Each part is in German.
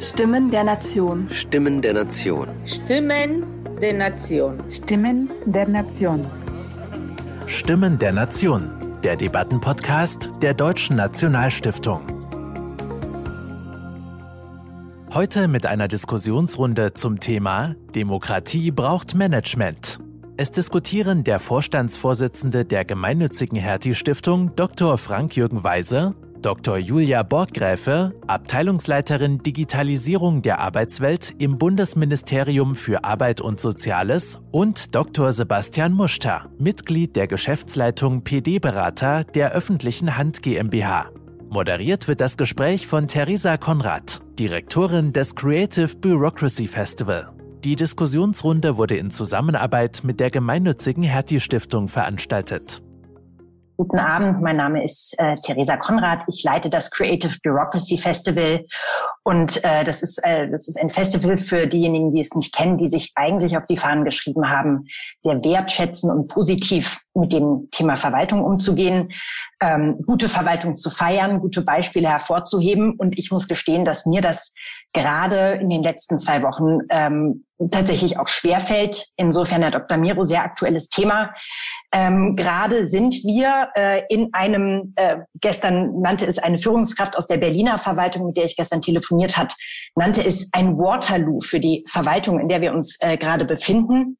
Stimmen der Nation. Stimmen der Nation. Stimmen der Nation. Stimmen der Nation. Stimmen der Nation. Der Debattenpodcast der Deutschen Nationalstiftung. Heute mit einer Diskussionsrunde zum Thema Demokratie braucht Management. Es diskutieren der Vorstandsvorsitzende der gemeinnützigen Hertie Stiftung Dr. Frank-Jürgen Weise Dr. Julia Borggräfe, Abteilungsleiterin Digitalisierung der Arbeitswelt im Bundesministerium für Arbeit und Soziales und Dr. Sebastian Muster, Mitglied der Geschäftsleitung PD-Berater der öffentlichen Hand GmbH. Moderiert wird das Gespräch von Theresa Konrad, Direktorin des Creative Bureaucracy Festival. Die Diskussionsrunde wurde in Zusammenarbeit mit der gemeinnützigen Hertie Stiftung veranstaltet. Guten Abend, mein Name ist äh, Theresa Konrad. Ich leite das Creative Bureaucracy Festival und äh, das ist äh, das ist ein Festival für diejenigen, die es nicht kennen, die sich eigentlich auf die Fahnen geschrieben haben, sehr wertschätzen und positiv mit dem Thema Verwaltung umzugehen, ähm, gute Verwaltung zu feiern, gute Beispiele hervorzuheben. Und ich muss gestehen, dass mir das gerade in den letzten zwei Wochen ähm, tatsächlich auch schwerfällt. Insofern, Herr Dr. Miro, sehr aktuelles Thema. Ähm, gerade sind wir äh, in einem, äh, gestern nannte es eine Führungskraft aus der Berliner Verwaltung, mit der ich gestern telefoniert hat, nannte es ein Waterloo für die Verwaltung, in der wir uns äh, gerade befinden.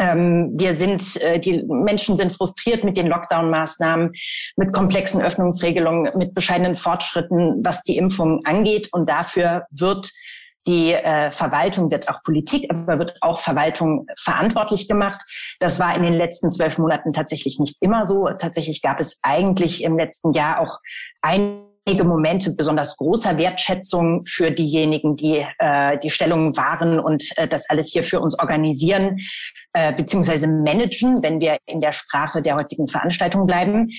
Ähm, wir sind, äh, die Menschen sind frustriert mit den Lockdown-Maßnahmen, mit komplexen Öffnungsregelungen, mit bescheidenen Fortschritten, was die Impfung angeht. Und dafür wird die äh, Verwaltung wird auch Politik, aber wird auch Verwaltung verantwortlich gemacht. Das war in den letzten zwölf Monaten tatsächlich nicht immer so. Tatsächlich gab es eigentlich im letzten Jahr auch ein einige Momente besonders großer Wertschätzung für diejenigen, die äh, die Stellungen wahren und äh, das alles hier für uns organisieren äh, beziehungsweise managen, wenn wir in der Sprache der heutigen Veranstaltung bleiben.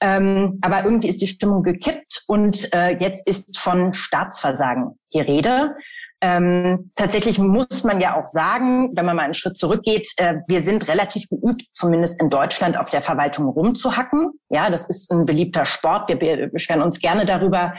Ähm, aber irgendwie ist die Stimmung gekippt und äh, jetzt ist von Staatsversagen die Rede. Ähm, tatsächlich muss man ja auch sagen, wenn man mal einen Schritt zurückgeht, äh, wir sind relativ geübt, zumindest in Deutschland, auf der Verwaltung rumzuhacken. Ja, das ist ein beliebter Sport. Wir beschweren uns gerne darüber,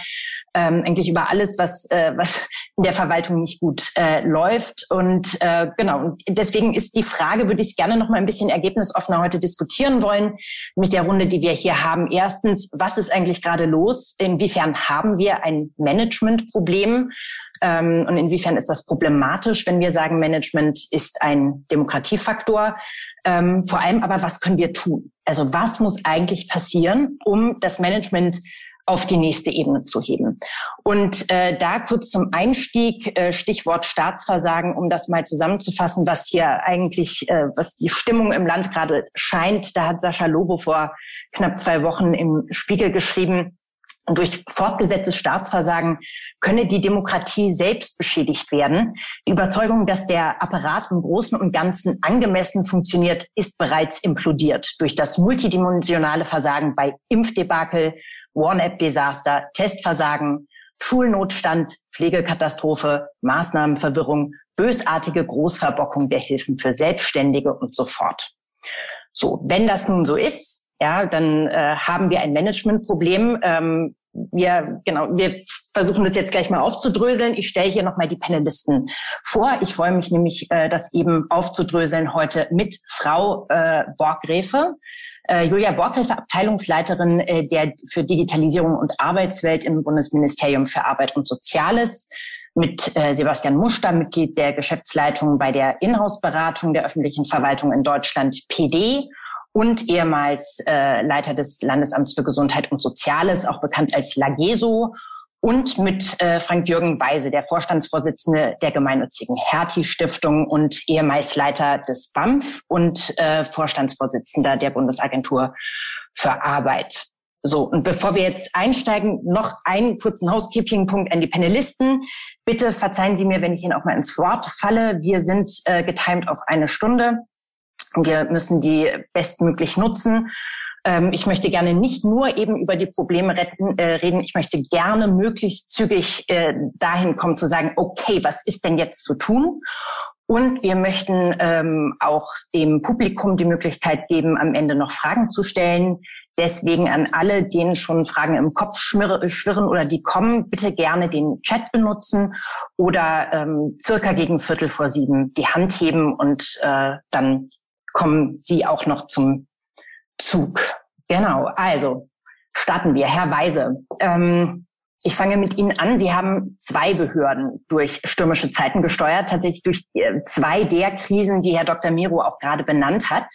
ähm, eigentlich über alles, was, äh, was in der Verwaltung nicht gut äh, läuft. Und äh, genau, und deswegen ist die Frage, würde ich gerne noch mal ein bisschen ergebnisoffener heute diskutieren wollen mit der Runde, die wir hier haben. Erstens, was ist eigentlich gerade los? Inwiefern haben wir ein Managementproblem? Ähm, und inwiefern ist das problematisch, wenn wir sagen, Management ist ein Demokratiefaktor? Ähm, vor allem aber, was können wir tun? Also was muss eigentlich passieren, um das Management auf die nächste Ebene zu heben. Und äh, da kurz zum Einstieg, äh, Stichwort Staatsversagen, um das mal zusammenzufassen, was hier eigentlich, äh, was die Stimmung im Land gerade scheint. Da hat Sascha Lobo vor knapp zwei Wochen im Spiegel geschrieben, und durch fortgesetztes Staatsversagen könne die Demokratie selbst beschädigt werden. Die Überzeugung, dass der Apparat im Großen und Ganzen angemessen funktioniert, ist bereits implodiert durch das multidimensionale Versagen bei Impfdebakel, One-App-Desaster, Testversagen, Schulnotstand, Pflegekatastrophe, Maßnahmenverwirrung, bösartige Großverbockung der Hilfen für Selbstständige und so fort. So, wenn das nun so ist, ja, dann äh, haben wir ein Managementproblem. Ähm, wir, genau, wir versuchen das jetzt gleich mal aufzudröseln. Ich stelle hier nochmal die Panelisten vor. Ich freue mich nämlich, äh, das eben aufzudröseln heute mit Frau äh, Borggräfe. Äh, Julia Borggräfe, Abteilungsleiterin äh, der für Digitalisierung und Arbeitswelt im Bundesministerium für Arbeit und Soziales mit äh, Sebastian Muster, Mitglied der Geschäftsleitung bei der Inhouse-Beratung der öffentlichen Verwaltung in Deutschland, PD und ehemals äh, Leiter des Landesamts für Gesundheit und Soziales, auch bekannt als Lageso, und mit äh, Frank-Jürgen Weise, der Vorstandsvorsitzende der gemeinnützigen Hertie-Stiftung und ehemals Leiter des BAMF und äh, Vorstandsvorsitzender der Bundesagentur für Arbeit. So, und bevor wir jetzt einsteigen, noch einen kurzen Housekeeping-Punkt an die Panelisten. Bitte verzeihen Sie mir, wenn ich Ihnen auch mal ins Wort falle. Wir sind äh, getimt auf eine Stunde. Wir müssen die bestmöglich nutzen. Ähm, ich möchte gerne nicht nur eben über die Probleme retten, äh, reden. Ich möchte gerne möglichst zügig äh, dahin kommen zu sagen, okay, was ist denn jetzt zu tun? Und wir möchten ähm, auch dem Publikum die Möglichkeit geben, am Ende noch Fragen zu stellen. Deswegen an alle, denen schon Fragen im Kopf schwirren oder die kommen, bitte gerne den Chat benutzen oder ähm, circa gegen Viertel vor sieben die Hand heben und äh, dann kommen Sie auch noch zum Zug. Genau, also starten wir. Herr Weise, ähm, ich fange mit Ihnen an. Sie haben zwei Behörden durch stürmische Zeiten gesteuert, tatsächlich durch äh, zwei der Krisen, die Herr Dr. Miro auch gerade benannt hat.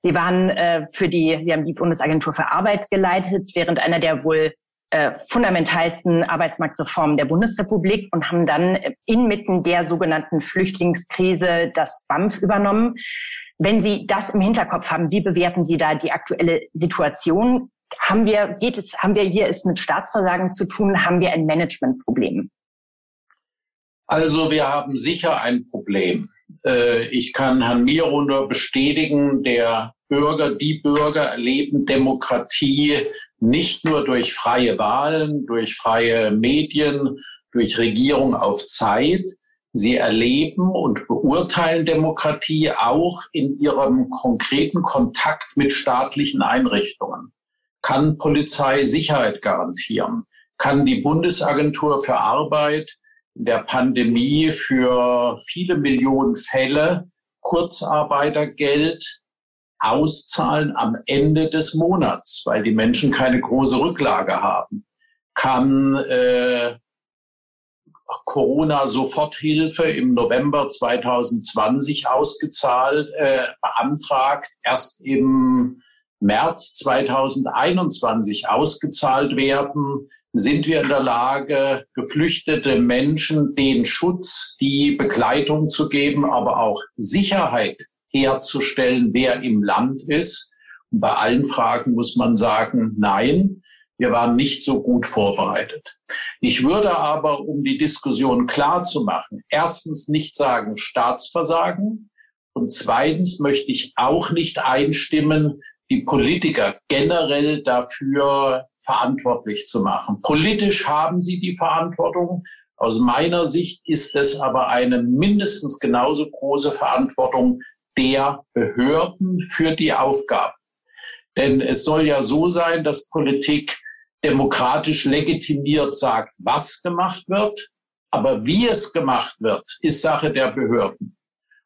Sie waren äh, für die, Sie haben die Bundesagentur für Arbeit geleitet, während einer der wohl äh, fundamentalsten Arbeitsmarktreformen der Bundesrepublik und haben dann inmitten der sogenannten Flüchtlingskrise das BAMF übernommen. Wenn Sie das im Hinterkopf haben, wie bewerten Sie da die aktuelle Situation? haben wir, geht es, haben wir hier es mit Staatsversagen zu tun? Haben wir ein Managementproblem? Also wir haben sicher ein Problem. Äh, ich kann Herrn Miro nur bestätigen, der Bürger, die Bürger erleben Demokratie nicht nur durch freie Wahlen, durch freie Medien, durch Regierung auf Zeit. Sie erleben und beurteilen Demokratie auch in ihrem konkreten Kontakt mit staatlichen Einrichtungen. Kann Polizei Sicherheit garantieren? Kann die Bundesagentur für Arbeit in der Pandemie für viele Millionen Fälle Kurzarbeitergeld auszahlen am Ende des Monats, weil die Menschen keine große Rücklage haben? Kann äh, Corona-Soforthilfe im November 2020 ausgezahlt, äh, beantragt, erst im März 2021 ausgezahlt werden, sind wir in der Lage, geflüchtete Menschen den Schutz, die Begleitung zu geben, aber auch Sicherheit herzustellen, wer im Land ist. Und bei allen Fragen muss man sagen, nein, wir waren nicht so gut vorbereitet. Ich würde aber, um die Diskussion klar zu machen, erstens nicht sagen Staatsversagen und zweitens möchte ich auch nicht einstimmen, die Politiker generell dafür verantwortlich zu machen. Politisch haben sie die Verantwortung. Aus meiner Sicht ist es aber eine mindestens genauso große Verantwortung der Behörden für die Aufgaben. Denn es soll ja so sein, dass Politik demokratisch legitimiert sagt, was gemacht wird. Aber wie es gemacht wird, ist Sache der Behörden.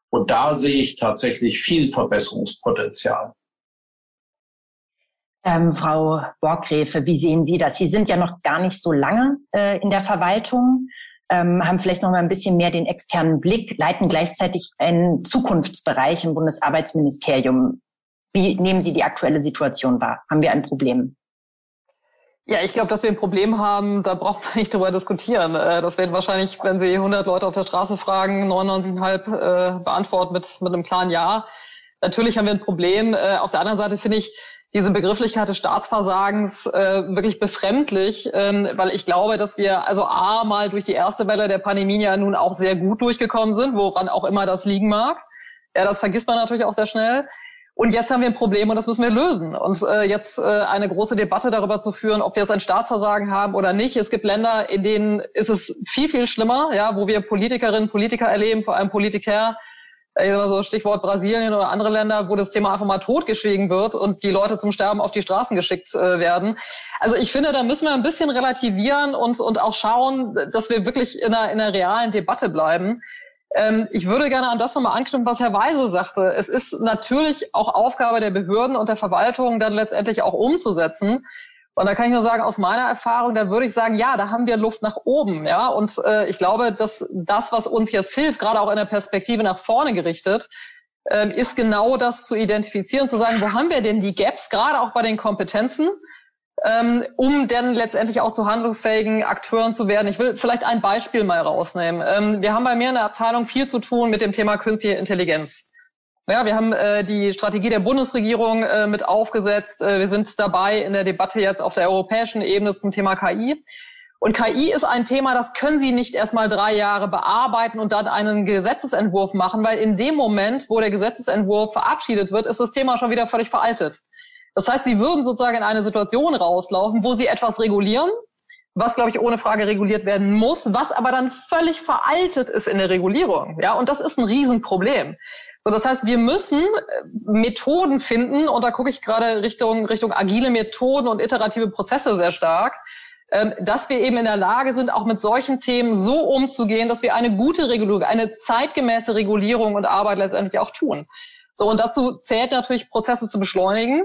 Und da sehe ich tatsächlich viel Verbesserungspotenzial. Ähm, Frau Borgräfe, wie sehen Sie das? Sie sind ja noch gar nicht so lange äh, in der Verwaltung, ähm, haben vielleicht noch mal ein bisschen mehr den externen Blick, leiten gleichzeitig einen Zukunftsbereich im Bundesarbeitsministerium. Wie nehmen Sie die aktuelle Situation wahr? Haben wir ein Problem? Ja, ich glaube, dass wir ein Problem haben, da braucht man nicht drüber diskutieren. Äh, das werden wahrscheinlich, wenn Sie 100 Leute auf der Straße fragen, 99,5 äh, beantworten mit, mit einem klaren Ja. Natürlich haben wir ein Problem. Äh, auf der anderen Seite finde ich, diese Begrifflichkeit des Staatsversagens äh, wirklich befremdlich, ähm, weil ich glaube, dass wir also A mal durch die erste Welle der Pandemie ja nun auch sehr gut durchgekommen sind, woran auch immer das liegen mag. Ja, das vergisst man natürlich auch sehr schnell. Und jetzt haben wir ein Problem und das müssen wir lösen. Und äh, jetzt äh, eine große Debatte darüber zu führen, ob wir jetzt ein Staatsversagen haben oder nicht. Es gibt Länder, in denen ist es viel, viel schlimmer, ja, wo wir Politikerinnen, Politiker erleben, vor allem Politiker, ich sag mal so Stichwort Brasilien oder andere Länder, wo das Thema einfach mal totgeschwiegen wird und die Leute zum Sterben auf die Straßen geschickt äh, werden. Also ich finde, da müssen wir ein bisschen relativieren und, und auch schauen, dass wir wirklich in einer, in einer realen Debatte bleiben. Ähm, ich würde gerne an das nochmal anknüpfen, was Herr Weise sagte. Es ist natürlich auch Aufgabe der Behörden und der Verwaltung, dann letztendlich auch umzusetzen. Und da kann ich nur sagen, aus meiner Erfahrung, da würde ich sagen, ja, da haben wir Luft nach oben, ja. Und äh, ich glaube, dass das, was uns jetzt hilft, gerade auch in der Perspektive nach vorne gerichtet, äh, ist genau das zu identifizieren, zu sagen, wo haben wir denn die Gaps, gerade auch bei den Kompetenzen, ähm, um dann letztendlich auch zu handlungsfähigen Akteuren zu werden. Ich will vielleicht ein Beispiel mal rausnehmen. Ähm, wir haben bei mir in der Abteilung viel zu tun mit dem Thema künstliche Intelligenz. Ja, wir haben äh, die Strategie der Bundesregierung äh, mit aufgesetzt. Äh, wir sind dabei in der Debatte jetzt auf der europäischen Ebene zum Thema KI. Und KI ist ein Thema, das können Sie nicht erst mal drei Jahre bearbeiten und dann einen Gesetzesentwurf machen, weil in dem Moment, wo der Gesetzesentwurf verabschiedet wird, ist das Thema schon wieder völlig veraltet. Das heißt, Sie würden sozusagen in eine Situation rauslaufen, wo Sie etwas regulieren, was, glaube ich, ohne Frage reguliert werden muss, was aber dann völlig veraltet ist in der Regulierung. Ja, und das ist ein Riesenproblem. So, das heißt, wir müssen äh, Methoden finden, und da gucke ich gerade Richtung, Richtung agile Methoden und iterative Prozesse sehr stark, ähm, dass wir eben in der Lage sind, auch mit solchen Themen so umzugehen, dass wir eine gute Regulierung, eine zeitgemäße Regulierung und Arbeit letztendlich auch tun. So, und dazu zählt natürlich Prozesse zu beschleunigen.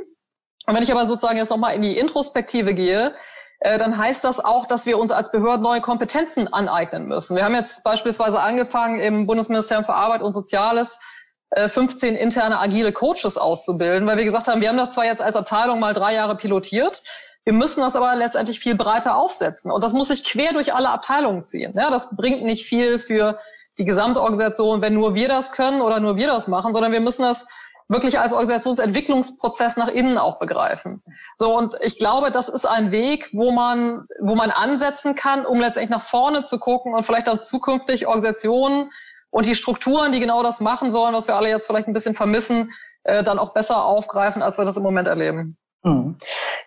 Und wenn ich aber sozusagen jetzt nochmal in die Introspektive gehe, äh, dann heißt das auch, dass wir uns als Behörden neue Kompetenzen aneignen müssen. Wir haben jetzt beispielsweise angefangen, im Bundesministerium für Arbeit und Soziales 15 äh, interne agile Coaches auszubilden, weil wir gesagt haben, wir haben das zwar jetzt als Abteilung mal drei Jahre pilotiert, wir müssen das aber letztendlich viel breiter aufsetzen. Und das muss sich quer durch alle Abteilungen ziehen. Ja, das bringt nicht viel für die Gesamtorganisation, wenn nur wir das können oder nur wir das machen, sondern wir müssen das wirklich als Organisationsentwicklungsprozess nach innen auch begreifen. So, und ich glaube, das ist ein Weg, wo man, wo man ansetzen kann, um letztendlich nach vorne zu gucken und vielleicht dann zukünftig Organisationen und die Strukturen, die genau das machen sollen, was wir alle jetzt vielleicht ein bisschen vermissen, äh, dann auch besser aufgreifen, als wir das im Moment erleben. Hm.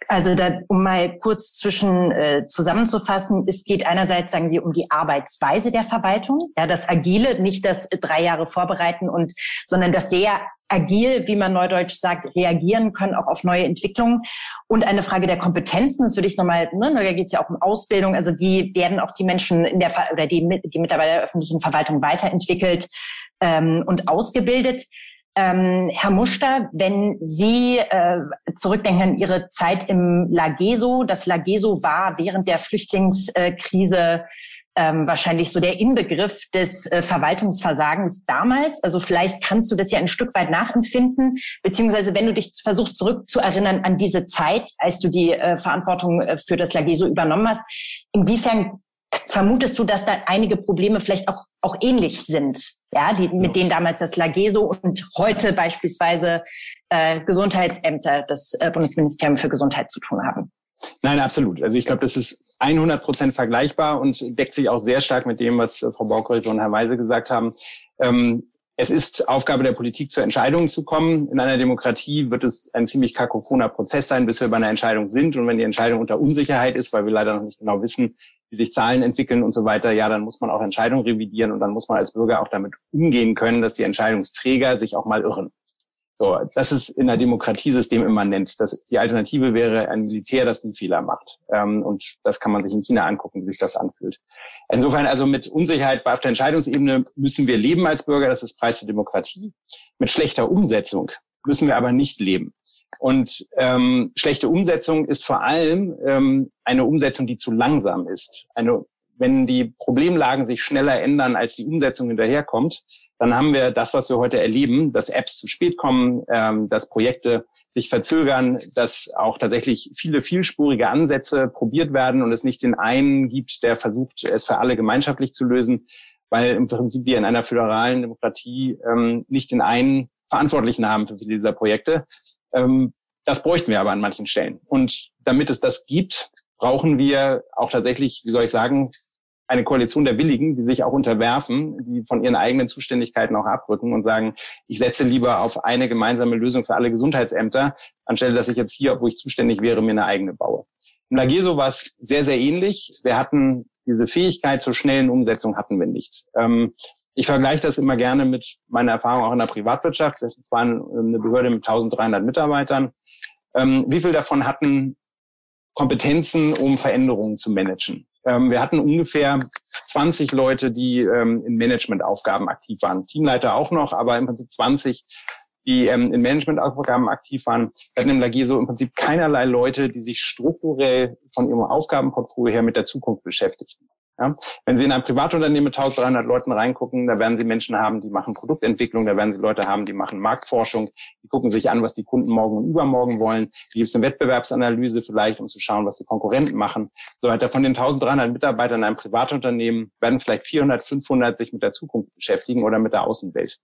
Also da, um mal kurz zwischen äh, zusammenzufassen, es geht einerseits, sagen Sie, um die Arbeitsweise der Verwaltung, ja, das Agile, nicht das drei Jahre vorbereiten und, sondern das sehr agil, wie man neudeutsch sagt, reagieren können, auch auf neue Entwicklungen. Und eine Frage der Kompetenzen, das würde ich nochmal, ne, da geht es ja auch um Ausbildung, also wie werden auch die Menschen in der, oder die, die Mitarbeiter der öffentlichen Verwaltung weiterentwickelt ähm, und ausgebildet. Ähm, Herr Muster, wenn Sie äh, zurückdenken an Ihre Zeit im Lageso, das Lageso war während der Flüchtlingskrise ähm, wahrscheinlich so der Inbegriff des äh, Verwaltungsversagens damals. Also vielleicht kannst du das ja ein Stück weit nachempfinden, beziehungsweise wenn du dich versuchst zurückzuerinnern an diese Zeit, als du die äh, Verantwortung äh, für das Lageso übernommen hast, inwiefern vermutest du, dass da einige Probleme vielleicht auch, auch ähnlich sind, ja, die, mit denen damals das Lageso und heute beispielsweise äh, Gesundheitsämter, das äh, Bundesministerium für Gesundheit zu tun haben? Nein, absolut. Also ich glaube, das ist 100 Prozent vergleichbar und deckt sich auch sehr stark mit dem, was äh, Frau Baukricht und Herr Weise gesagt haben. Ähm, es ist Aufgabe der Politik, zu Entscheidungen zu kommen. In einer Demokratie wird es ein ziemlich kakophoner Prozess sein, bis wir bei einer Entscheidung sind. Und wenn die Entscheidung unter Unsicherheit ist, weil wir leider noch nicht genau wissen, wie sich Zahlen entwickeln und so weiter, ja, dann muss man auch Entscheidungen revidieren und dann muss man als Bürger auch damit umgehen können, dass die Entscheidungsträger sich auch mal irren. So, das ist in der Demokratiesystem immanent. Das, die Alternative wäre ein Militär, das nie Fehler macht. Ähm, und das kann man sich in China angucken, wie sich das anfühlt. Insofern also mit Unsicherheit auf der Entscheidungsebene müssen wir leben als Bürger. Das ist Preis der Demokratie. Mit schlechter Umsetzung müssen wir aber nicht leben. Und ähm, schlechte Umsetzung ist vor allem ähm, eine Umsetzung, die zu langsam ist. Eine, wenn die Problemlagen sich schneller ändern, als die Umsetzung hinterherkommt, dann haben wir das, was wir heute erleben, dass Apps zu spät kommen, ähm, dass Projekte sich verzögern, dass auch tatsächlich viele vielspurige Ansätze probiert werden und es nicht den einen gibt, der versucht, es für alle gemeinschaftlich zu lösen, weil im Prinzip wir in einer föderalen Demokratie ähm, nicht den einen Verantwortlichen haben für viele dieser Projekte. Ähm, das bräuchten wir aber an manchen Stellen. Und damit es das gibt, brauchen wir auch tatsächlich, wie soll ich sagen, eine Koalition der Willigen, die sich auch unterwerfen, die von ihren eigenen Zuständigkeiten auch abrücken und sagen, ich setze lieber auf eine gemeinsame Lösung für alle Gesundheitsämter, anstelle dass ich jetzt hier, wo ich zuständig wäre, mir eine eigene baue. Im Lageso war es sehr, sehr ähnlich. Wir hatten diese Fähigkeit zur schnellen Umsetzung hatten wir nicht. Ähm, ich vergleiche das immer gerne mit meiner Erfahrung auch in der Privatwirtschaft. Das war eine Behörde mit 1300 Mitarbeitern. Ähm, wie viel davon hatten Kompetenzen, um Veränderungen zu managen? Ähm, wir hatten ungefähr 20 Leute, die ähm, in Managementaufgaben aktiv waren. Teamleiter auch noch, aber im Prinzip 20, die ähm, in Managementaufgaben aktiv waren. Wir hatten im Lagier so im Prinzip keinerlei Leute, die sich strukturell von ihrem Aufgabenportfolio her mit der Zukunft beschäftigten. Ja? Wenn Sie in ein Privatunternehmen mit 1300 Leuten reingucken, da werden Sie Menschen haben, die machen Produktentwicklung, da werden Sie Leute haben, die machen Marktforschung, die gucken sich an, was die Kunden morgen und übermorgen wollen. Wie gibt es eine Wettbewerbsanalyse vielleicht, um zu schauen, was die Konkurrenten machen. So weiter. Von den 1300 Mitarbeitern in einem Privatunternehmen werden vielleicht 400, 500 sich mit der Zukunft beschäftigen oder mit der Außenwelt.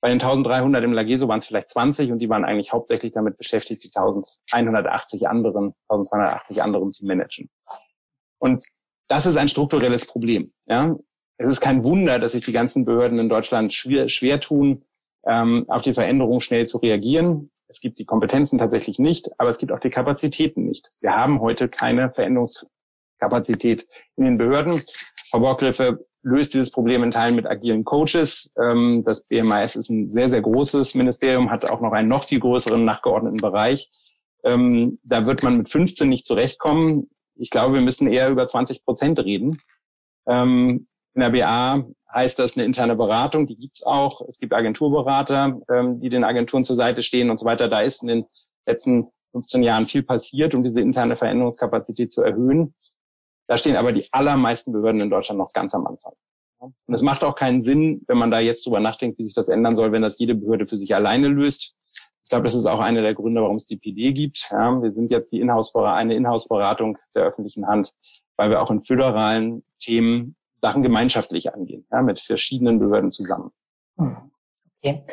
Bei den 1300 im Lageso waren es vielleicht 20 und die waren eigentlich hauptsächlich damit beschäftigt, die 1180 anderen, 1280 anderen zu managen. Und das ist ein strukturelles Problem. Ja? Es ist kein Wunder, dass sich die ganzen Behörden in Deutschland schwer, schwer tun, ähm, auf die Veränderung schnell zu reagieren. Es gibt die Kompetenzen tatsächlich nicht, aber es gibt auch die Kapazitäten nicht. Wir haben heute keine Veränderungskapazität in den Behörden. Frau Borgriffe, löst dieses Problem in Teilen mit agilen Coaches. Ähm, das BMIS ist ein sehr, sehr großes Ministerium, hat auch noch einen noch viel größeren nachgeordneten Bereich. Ähm, da wird man mit 15 nicht zurechtkommen. Ich glaube, wir müssen eher über 20 Prozent reden. Ähm, in der BA heißt das eine interne Beratung, die gibt's auch. Es gibt Agenturberater, ähm, die den Agenturen zur Seite stehen und so weiter. Da ist in den letzten 15 Jahren viel passiert, um diese interne Veränderungskapazität zu erhöhen. Da stehen aber die allermeisten Behörden in Deutschland noch ganz am Anfang. Und es macht auch keinen Sinn, wenn man da jetzt drüber nachdenkt, wie sich das ändern soll, wenn das jede Behörde für sich alleine löst. Ich glaube, das ist auch einer der Gründe, warum es die PD gibt. Ja, wir sind jetzt die Inhouse eine Inhouse-Beratung der öffentlichen Hand, weil wir auch in föderalen Themen Sachen gemeinschaftlich angehen, ja, mit verschiedenen Behörden zusammen. Okay.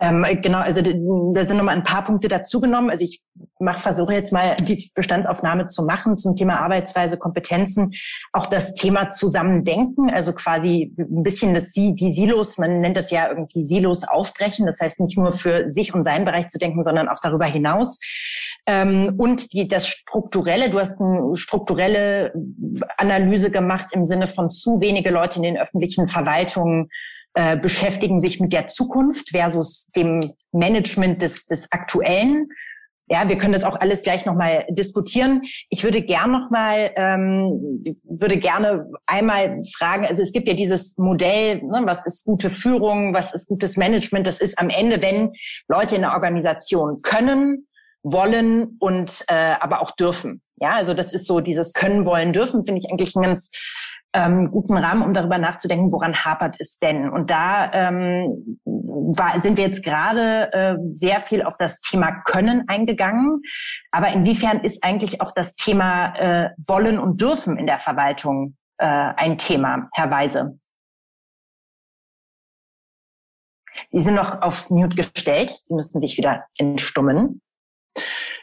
Ähm, genau, also da sind nochmal ein paar Punkte dazugenommen. Also ich mach, versuche jetzt mal die Bestandsaufnahme zu machen zum Thema Arbeitsweise, Kompetenzen, auch das Thema Zusammendenken, also quasi ein bisschen das, die Silos, man nennt das ja irgendwie Silos aufbrechen, das heißt nicht nur für sich und seinen Bereich zu denken, sondern auch darüber hinaus. Ähm, und die, das Strukturelle, du hast eine strukturelle Analyse gemacht im Sinne von zu wenige Leute in den öffentlichen Verwaltungen äh, beschäftigen sich mit der Zukunft versus dem Management des, des Aktuellen. Ja, wir können das auch alles gleich nochmal diskutieren. Ich würde gern nochmal, ähm, würde gerne einmal fragen, also es gibt ja dieses Modell, ne, was ist gute Führung, was ist gutes Management, das ist am Ende, wenn Leute in der Organisation können, wollen und äh, aber auch dürfen. Ja, also das ist so dieses Können, Wollen, Dürfen, finde ich eigentlich ein ganz ähm, guten Rahmen, um darüber nachzudenken, woran hapert es denn? Und da ähm, war, sind wir jetzt gerade äh, sehr viel auf das Thema Können eingegangen. Aber inwiefern ist eigentlich auch das Thema äh, Wollen und Dürfen in der Verwaltung äh, ein Thema, Herr Weise? Sie sind noch auf Mute gestellt. Sie müssten sich wieder entstummen.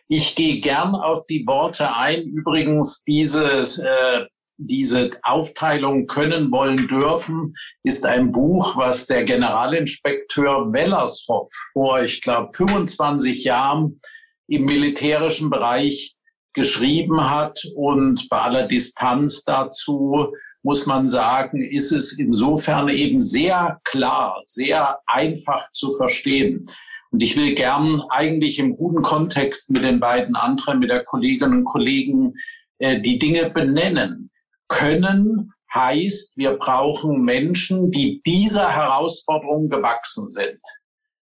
Ich gehe gern auf die Worte ein. Übrigens, dieses äh, diese Aufteilung können, wollen, dürfen, ist ein Buch, was der Generalinspekteur Wellershoff vor, ich glaube, 25 Jahren im militärischen Bereich geschrieben hat. Und bei aller Distanz dazu muss man sagen, ist es insofern eben sehr klar, sehr einfach zu verstehen. Und ich will gern eigentlich im guten Kontext mit den beiden anderen, mit der Kolleginnen und Kollegen, äh, die Dinge benennen. Können heißt, wir brauchen Menschen, die dieser Herausforderung gewachsen sind.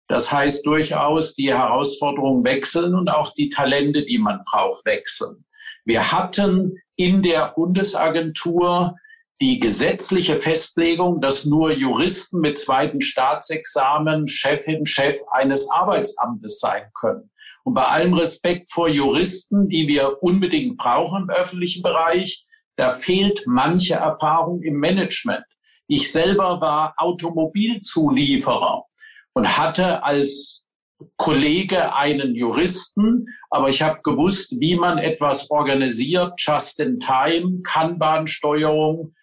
Das heißt durchaus, die Herausforderungen wechseln und auch die Talente, die man braucht, wechseln. Wir hatten in der Bundesagentur die gesetzliche Festlegung, dass nur Juristen mit zweiten Staatsexamen Chefin, Chef eines Arbeitsamtes sein können. Und bei allem Respekt vor Juristen, die wir unbedingt brauchen im öffentlichen Bereich, da fehlt manche Erfahrung im Management. Ich selber war Automobilzulieferer und hatte als Kollege einen Juristen, aber ich habe gewusst, wie man etwas organisiert, just in time, Kanban-Steuerung,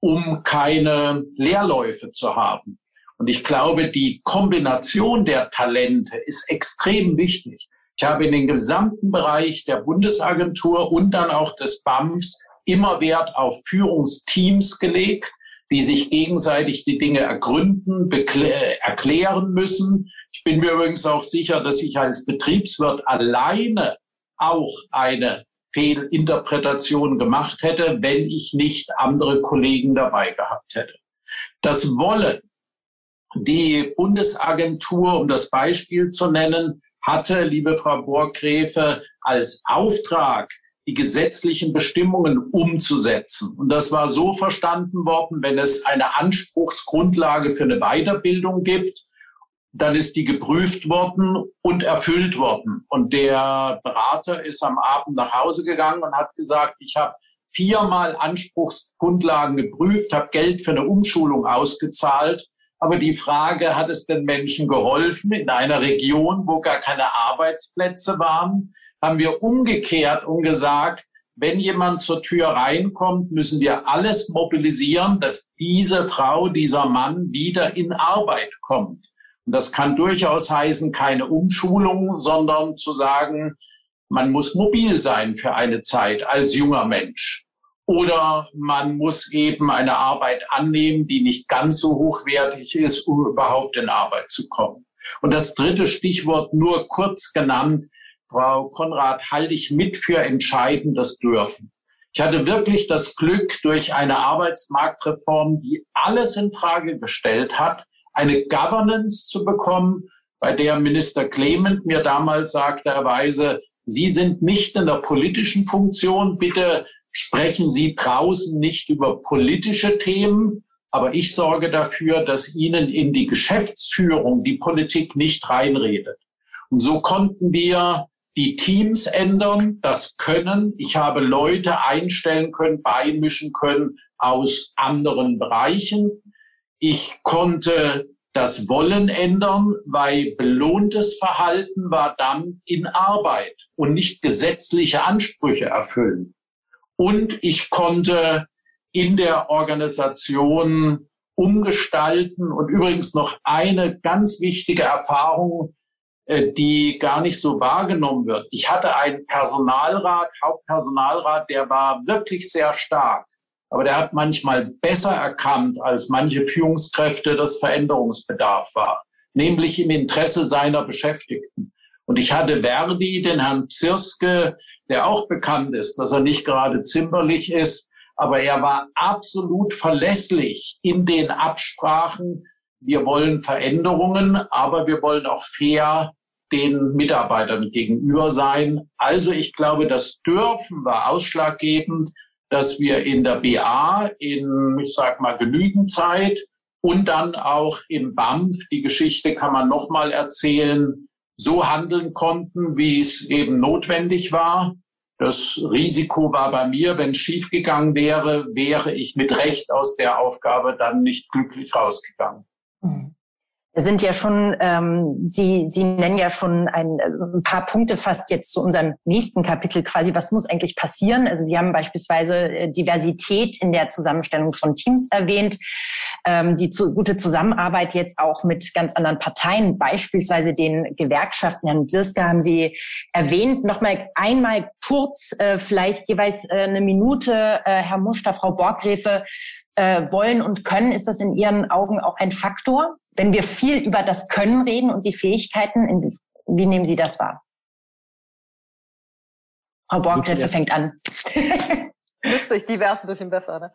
um keine Leerläufe zu haben. Und ich glaube, die Kombination der Talente ist extrem wichtig. Ich habe in den gesamten Bereich der Bundesagentur und dann auch des BAMFs immer Wert auf Führungsteams gelegt, die sich gegenseitig die Dinge ergründen, erklären müssen. Ich bin mir übrigens auch sicher, dass ich als Betriebswirt alleine auch eine Fehlinterpretation gemacht hätte, wenn ich nicht andere Kollegen dabei gehabt hätte. Das Wollen. Die Bundesagentur, um das Beispiel zu nennen, hatte, liebe Frau Borgräfe, als Auftrag die gesetzlichen Bestimmungen umzusetzen. Und das war so verstanden worden, wenn es eine Anspruchsgrundlage für eine Weiterbildung gibt, dann ist die geprüft worden und erfüllt worden. Und der Berater ist am Abend nach Hause gegangen und hat gesagt, ich habe viermal Anspruchsgrundlagen geprüft, habe Geld für eine Umschulung ausgezahlt. Aber die Frage, hat es den Menschen geholfen in einer Region, wo gar keine Arbeitsplätze waren? Haben wir umgekehrt und gesagt, wenn jemand zur Tür reinkommt, müssen wir alles mobilisieren, dass diese Frau, dieser Mann wieder in Arbeit kommt. Und das kann durchaus heißen, keine Umschulung, sondern zu sagen, man muss mobil sein für eine Zeit als junger Mensch. oder man muss eben eine Arbeit annehmen, die nicht ganz so hochwertig ist, um überhaupt in Arbeit zu kommen. Und das dritte Stichwort nur kurz genannt, Frau Konrad, halte ich mit für entscheidend das Dürfen. Ich hatte wirklich das Glück, durch eine Arbeitsmarktreform, die alles in Frage gestellt hat, eine Governance zu bekommen, bei der Minister Clement mir damals sagte, Herr Weise, Sie sind nicht in der politischen Funktion. Bitte sprechen Sie draußen nicht über politische Themen, aber ich sorge dafür, dass Ihnen in die Geschäftsführung die Politik nicht reinredet. Und so konnten wir die Teams ändern, das können. Ich habe Leute einstellen können, beimischen können aus anderen Bereichen. Ich konnte das Wollen ändern, weil belohntes Verhalten war dann in Arbeit und nicht gesetzliche Ansprüche erfüllen. Und ich konnte in der Organisation umgestalten. Und übrigens noch eine ganz wichtige Erfahrung, die gar nicht so wahrgenommen wird. Ich hatte einen Personalrat, Hauptpersonalrat, der war wirklich sehr stark. Aber der hat manchmal besser erkannt, als manche Führungskräfte das Veränderungsbedarf war, nämlich im Interesse seiner Beschäftigten. Und ich hatte Verdi, den Herrn Zirske, der auch bekannt ist, dass er nicht gerade zimperlich ist, aber er war absolut verlässlich in den Absprachen. Wir wollen Veränderungen, aber wir wollen auch fair den Mitarbeitern gegenüber sein. Also ich glaube, das Dürfen war ausschlaggebend, dass wir in der BA in, ich sag mal, genügend Zeit und dann auch im BAMF, die Geschichte kann man nochmal erzählen, so handeln konnten, wie es eben notwendig war. Das Risiko war bei mir, wenn es schiefgegangen wäre, wäre ich mit Recht aus der Aufgabe dann nicht glücklich rausgegangen. Mhm sind ja schon, ähm, Sie, Sie nennen ja schon ein, ein paar Punkte fast jetzt zu unserem nächsten Kapitel quasi. Was muss eigentlich passieren? Also Sie haben beispielsweise äh, Diversität in der Zusammenstellung von Teams erwähnt, ähm, die zu, gute Zusammenarbeit jetzt auch mit ganz anderen Parteien, beispielsweise den Gewerkschaften. Herrn Birska haben Sie erwähnt. Nochmal einmal kurz, äh, vielleicht jeweils äh, eine Minute, äh, Herr Muster, Frau Borgrefe, äh, wollen und können. Ist das in Ihren Augen auch ein Faktor? wenn wir viel über das Können reden und die Fähigkeiten, wie nehmen Sie das wahr? Frau Borggriffe fängt an. Lustig, die wäre es ein bisschen besser. Ne?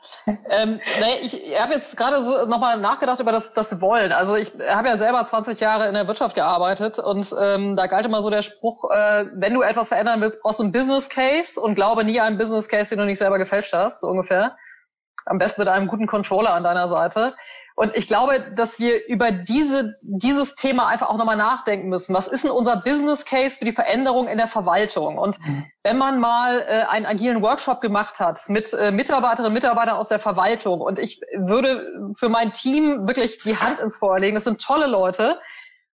ähm, nee, ich habe jetzt gerade so nochmal nachgedacht über das, das Wollen. Also ich habe ja selber 20 Jahre in der Wirtschaft gearbeitet und ähm, da galt immer so der Spruch, äh, wenn du etwas verändern willst, brauchst du einen Business Case und glaube nie einen Business Case, den du nicht selber gefälscht hast, so ungefähr. Am besten mit einem guten Controller an deiner Seite. Und ich glaube, dass wir über diese, dieses Thema einfach auch nochmal nachdenken müssen. Was ist denn unser Business Case für die Veränderung in der Verwaltung? Und mhm. wenn man mal äh, einen agilen Workshop gemacht hat mit äh, Mitarbeiterinnen und Mitarbeitern aus der Verwaltung und ich würde für mein Team wirklich die Hand ins Feuer legen, das sind tolle Leute.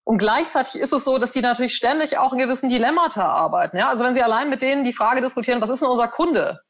Und gleichzeitig ist es so, dass die natürlich ständig auch in gewissen Dilemmata arbeiten. Ja? Also wenn Sie allein mit denen die Frage diskutieren, was ist denn unser Kunde?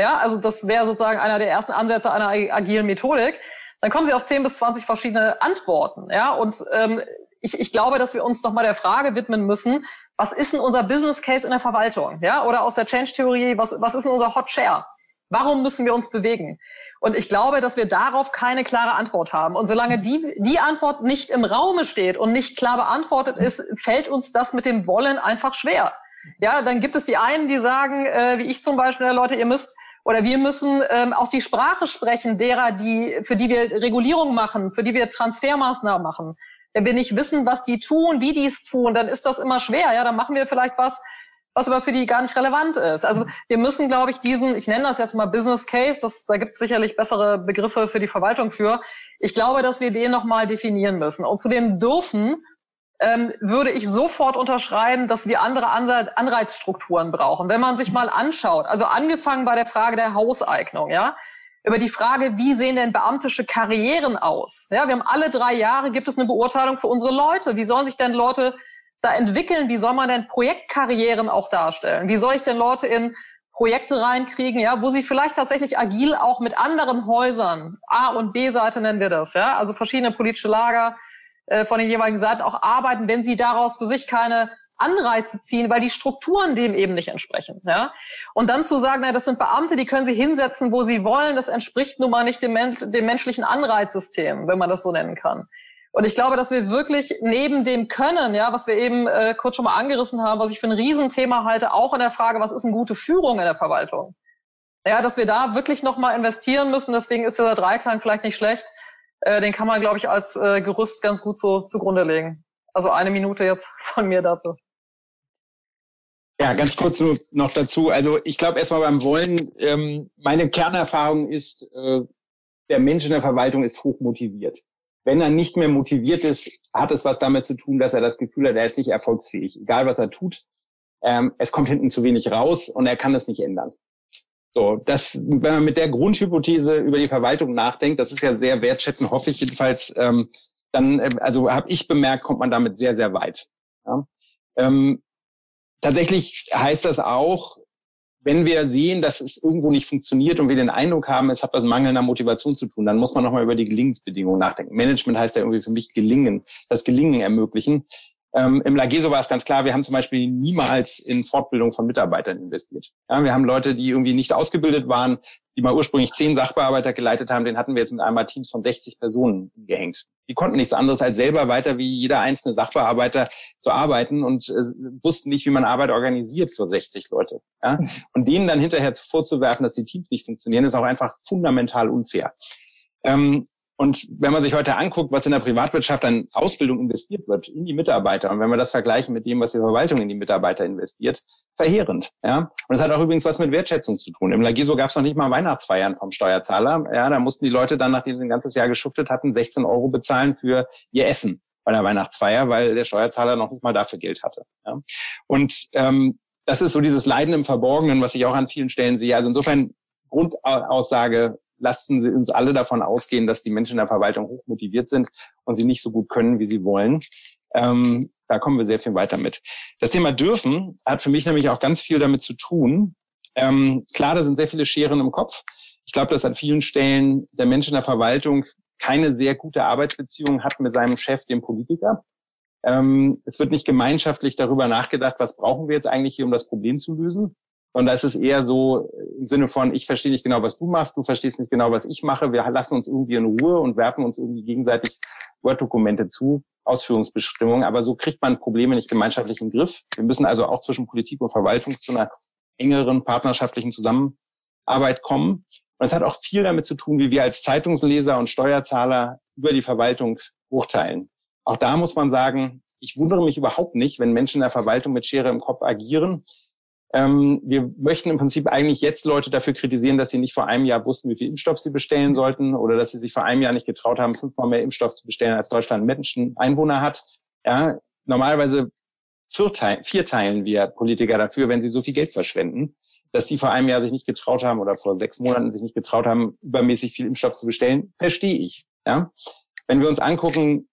Ja, also das wäre sozusagen einer der ersten Ansätze einer agilen Methodik dann kommen sie auf 10 bis 20 verschiedene Antworten. Ja, und ähm, ich, ich glaube, dass wir uns nochmal der Frage widmen müssen, was ist denn unser Business Case in der Verwaltung? Ja, oder aus der Change-Theorie, was, was ist denn unser Hot Share? Warum müssen wir uns bewegen? Und ich glaube, dass wir darauf keine klare Antwort haben. Und solange die, die Antwort nicht im Raume steht und nicht klar beantwortet ist, fällt uns das mit dem Wollen einfach schwer. Ja, dann gibt es die einen, die sagen, äh, wie ich zum Beispiel, Leute, ihr müsst oder wir müssen ähm, auch die Sprache sprechen derer, die, für die wir Regulierung machen, für die wir Transfermaßnahmen machen. Wenn wir nicht wissen, was die tun, wie die es tun, dann ist das immer schwer. Ja, dann machen wir vielleicht was, was aber für die gar nicht relevant ist. Also wir müssen, glaube ich, diesen, ich nenne das jetzt mal Business Case, das, da gibt es sicherlich bessere Begriffe für die Verwaltung für. Ich glaube, dass wir den nochmal definieren müssen. Und zu dem dürfen ähm, würde ich sofort unterschreiben, dass wir andere Anreizstrukturen brauchen. Wenn man sich mal anschaut, also angefangen bei der Frage der Hauseignung, ja, über die Frage, wie sehen denn beamtische Karrieren aus? Ja, wir haben alle drei Jahre gibt es eine Beurteilung für unsere Leute. Wie sollen sich denn Leute da entwickeln? Wie soll man denn Projektkarrieren auch darstellen? Wie soll ich denn Leute in Projekte reinkriegen, ja, wo sie vielleicht tatsächlich agil auch mit anderen Häusern, A und B-Seite nennen wir das, ja, also verschiedene politische Lager, äh, von den jeweiligen Seiten auch arbeiten, wenn sie daraus für sich keine Anreize ziehen, weil die Strukturen dem eben nicht entsprechen. Ja? Und dann zu sagen, na, das sind Beamte, die können sie hinsetzen, wo sie wollen, das entspricht nun mal nicht dem, dem menschlichen Anreizsystem, wenn man das so nennen kann. Und ich glaube, dass wir wirklich neben dem Können, ja, was wir eben äh, kurz schon mal angerissen haben, was ich für ein Riesenthema halte, auch in der Frage, was ist eine gute Führung in der Verwaltung? Ja, dass wir da wirklich nochmal investieren müssen. Deswegen ist dieser Dreiklang vielleicht nicht schlecht. Äh, den kann man, glaube ich, als äh, Gerüst ganz gut so zugrunde legen. Also eine Minute jetzt von mir dazu. Ja, ganz kurz nur noch dazu. Also ich glaube erstmal beim Wollen, ähm, meine Kernerfahrung ist, äh, der Mensch in der Verwaltung ist hoch motiviert. Wenn er nicht mehr motiviert ist, hat es was damit zu tun, dass er das Gefühl hat, er ist nicht erfolgsfähig. Egal was er tut, ähm, es kommt hinten zu wenig raus und er kann es nicht ändern. So, das, wenn man mit der Grundhypothese über die Verwaltung nachdenkt, das ist ja sehr wertschätzend, hoffe ich jedenfalls, ähm, dann, äh, also habe ich bemerkt, kommt man damit sehr, sehr weit. Ja? Ähm, tatsächlich heißt das auch, wenn wir sehen, dass es irgendwo nicht funktioniert und wir den Eindruck haben, es hat was mangelnder Motivation zu tun, dann muss man nochmal über die Gelingensbedingungen nachdenken. Management heißt ja irgendwie für mich gelingen, das Gelingen ermöglichen. Ähm, Im Lageso war es ganz klar, wir haben zum Beispiel niemals in Fortbildung von Mitarbeitern investiert. Ja, wir haben Leute, die irgendwie nicht ausgebildet waren, die mal ursprünglich zehn Sachbearbeiter geleitet haben, den hatten wir jetzt mit einmal Teams von 60 Personen gehängt. Die konnten nichts anderes als selber weiter wie jeder einzelne Sachbearbeiter zu arbeiten und äh, wussten nicht, wie man Arbeit organisiert für 60 Leute. Ja? Und denen dann hinterher vorzuwerfen, dass die Teams nicht funktionieren, ist auch einfach fundamental unfair. Ähm, und wenn man sich heute anguckt, was in der Privatwirtschaft an Ausbildung investiert wird in die Mitarbeiter, und wenn wir das vergleichen mit dem, was die Verwaltung in die Mitarbeiter investiert, verheerend. Ja? Und es hat auch übrigens was mit Wertschätzung zu tun. Im Lagiso gab es noch nicht mal Weihnachtsfeiern vom Steuerzahler. Ja, da mussten die Leute dann, nachdem sie ein ganzes Jahr geschuftet hatten, 16 Euro bezahlen für ihr Essen bei der Weihnachtsfeier, weil der Steuerzahler noch nicht mal dafür Geld hatte. Ja? Und ähm, das ist so dieses Leiden im Verborgenen, was ich auch an vielen Stellen sehe. Also insofern Grundaussage, lassen Sie uns alle davon ausgehen, dass die Menschen in der Verwaltung hoch motiviert sind und sie nicht so gut können, wie sie wollen. Ähm, da kommen wir sehr viel weiter mit. Das Thema dürfen hat für mich nämlich auch ganz viel damit zu tun. Ähm, klar, da sind sehr viele Scheren im Kopf. Ich glaube, dass an vielen Stellen der Mensch in der Verwaltung keine sehr gute Arbeitsbeziehung hat mit seinem Chef, dem Politiker. Ähm, es wird nicht gemeinschaftlich darüber nachgedacht, was brauchen wir jetzt eigentlich hier, um das Problem zu lösen, und da ist es eher so im Sinne von, ich verstehe nicht genau, was du machst, du verstehst nicht genau, was ich mache. Wir lassen uns irgendwie in Ruhe und werfen uns irgendwie gegenseitig Word-Dokumente zu, Ausführungsbestimmungen. Aber so kriegt man Probleme nicht gemeinschaftlich in den Griff. Wir müssen also auch zwischen Politik und Verwaltung zu einer engeren partnerschaftlichen Zusammenarbeit kommen. Und es hat auch viel damit zu tun, wie wir als Zeitungsleser und Steuerzahler über die Verwaltung urteilen. Auch da muss man sagen, ich wundere mich überhaupt nicht, wenn Menschen in der Verwaltung mit Schere im Kopf agieren. Ähm, wir möchten im Prinzip eigentlich jetzt Leute dafür kritisieren, dass sie nicht vor einem Jahr wussten, wie viel Impfstoff sie bestellen sollten oder dass sie sich vor einem Jahr nicht getraut haben, fünfmal mehr Impfstoff zu bestellen, als Deutschland Menschen Einwohner hat. Ja, normalerweise vierteilen wir Politiker dafür, wenn sie so viel Geld verschwenden, dass die vor einem Jahr sich nicht getraut haben oder vor sechs Monaten sich nicht getraut haben, übermäßig viel Impfstoff zu bestellen, verstehe ich. Ja, wenn wir uns angucken,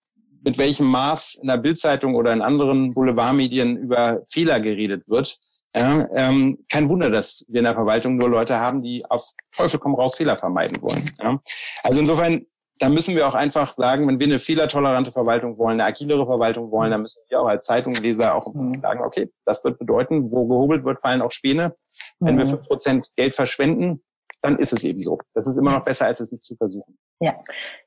mit welchem Maß in der Bildzeitung oder in anderen Boulevardmedien über Fehler geredet wird, ja, ähm, kein Wunder, dass wir in der Verwaltung nur Leute haben, die auf Teufel komm raus Fehler vermeiden wollen. Ja. Also insofern, da müssen wir auch einfach sagen, wenn wir eine fehlertolerante Verwaltung wollen, eine agilere Verwaltung wollen, dann müssen wir auch als Zeitungsleser auch mhm. sagen, okay, das wird bedeuten, wo gehobelt wird, fallen auch Späne. Wenn wir mhm. fünf Prozent Geld verschwenden, dann ist es eben so. Das ist immer noch besser, als es nicht zu versuchen. Ja,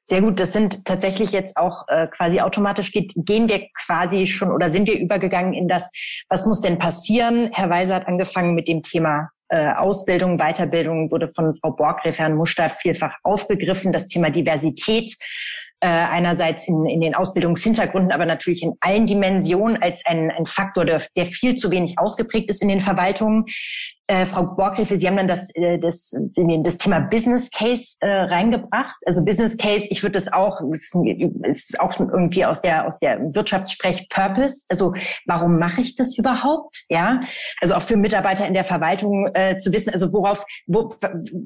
sehr gut. Das sind tatsächlich jetzt auch äh, quasi automatisch geht, gehen wir quasi schon oder sind wir übergegangen in das, was muss denn passieren? Herr Weiser hat angefangen mit dem Thema äh, Ausbildung, Weiterbildung, wurde von Frau Borgreff, Herrn Muster vielfach aufgegriffen. Das Thema Diversität äh, einerseits in, in den Ausbildungshintergründen, aber natürlich in allen Dimensionen als ein, ein Faktor, der, der viel zu wenig ausgeprägt ist in den Verwaltungen. Äh, Frau Borgrefe, Sie haben dann das, äh, das, das Thema Business Case äh, reingebracht. Also Business Case, ich würde das auch, ist auch irgendwie aus der, aus der Wirtschaftssprech Purpose. Also warum mache ich das überhaupt? Ja, also auch für Mitarbeiter in der Verwaltung äh, zu wissen, also worauf, wo,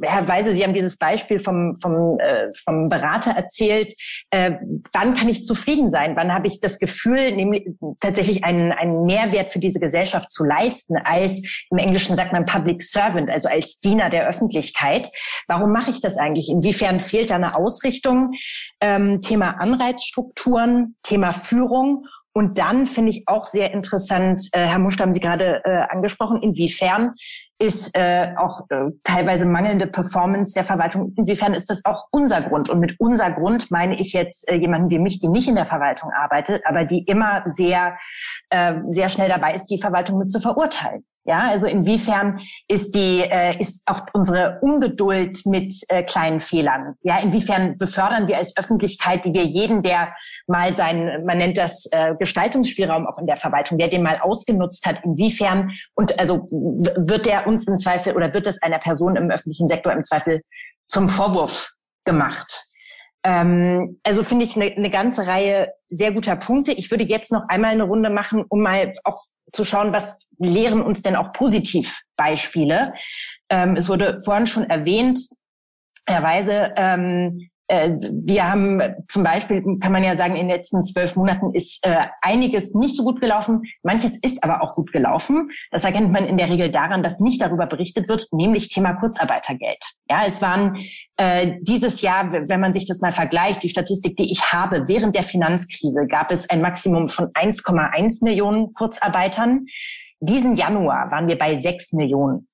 Herr Weise, Sie haben dieses Beispiel vom, vom, äh, vom Berater erzählt. Äh, wann kann ich zufrieden sein? Wann habe ich das Gefühl, nämlich tatsächlich einen, einen Mehrwert für diese Gesellschaft zu leisten, als im Englischen sagt man Public Servant, also als Diener der Öffentlichkeit. Warum mache ich das eigentlich? Inwiefern fehlt da eine Ausrichtung? Ähm, Thema Anreizstrukturen, Thema Führung Und dann finde ich auch sehr interessant, äh, Herr Musch, haben Sie gerade äh, angesprochen, inwiefern ist äh, auch äh, teilweise mangelnde Performance der Verwaltung, inwiefern ist das auch unser Grund? Und mit unser Grund meine ich jetzt äh, jemanden wie mich, die nicht in der Verwaltung arbeitet, aber die immer sehr, äh, sehr schnell dabei ist, die Verwaltung mit zu verurteilen. Ja, also inwiefern ist die äh, ist auch unsere Ungeduld mit äh, kleinen Fehlern. Ja, inwiefern befördern wir als Öffentlichkeit, die wir jeden, der mal seinen, man nennt das äh, Gestaltungsspielraum auch in der Verwaltung, der den mal ausgenutzt hat, inwiefern und also wird der uns im Zweifel oder wird das einer Person im öffentlichen Sektor im Zweifel zum Vorwurf gemacht? Ähm, also finde ich eine, eine ganze Reihe sehr guter Punkte. Ich würde jetzt noch einmal eine Runde machen, um mal auch zu schauen, was lehren uns denn auch positiv Beispiele. Ähm, es wurde vorhin schon erwähnt, Herr Weise, ähm, äh, wir haben zum Beispiel, kann man ja sagen, in den letzten zwölf Monaten ist äh, einiges nicht so gut gelaufen. Manches ist aber auch gut gelaufen. Das erkennt man in der Regel daran, dass nicht darüber berichtet wird, nämlich Thema Kurzarbeitergeld. Ja, es waren äh, dieses Jahr, wenn man sich das mal vergleicht, die Statistik, die ich habe, während der Finanzkrise gab es ein Maximum von 1,1 Millionen Kurzarbeitern. Diesen Januar waren wir bei 6 Millionen.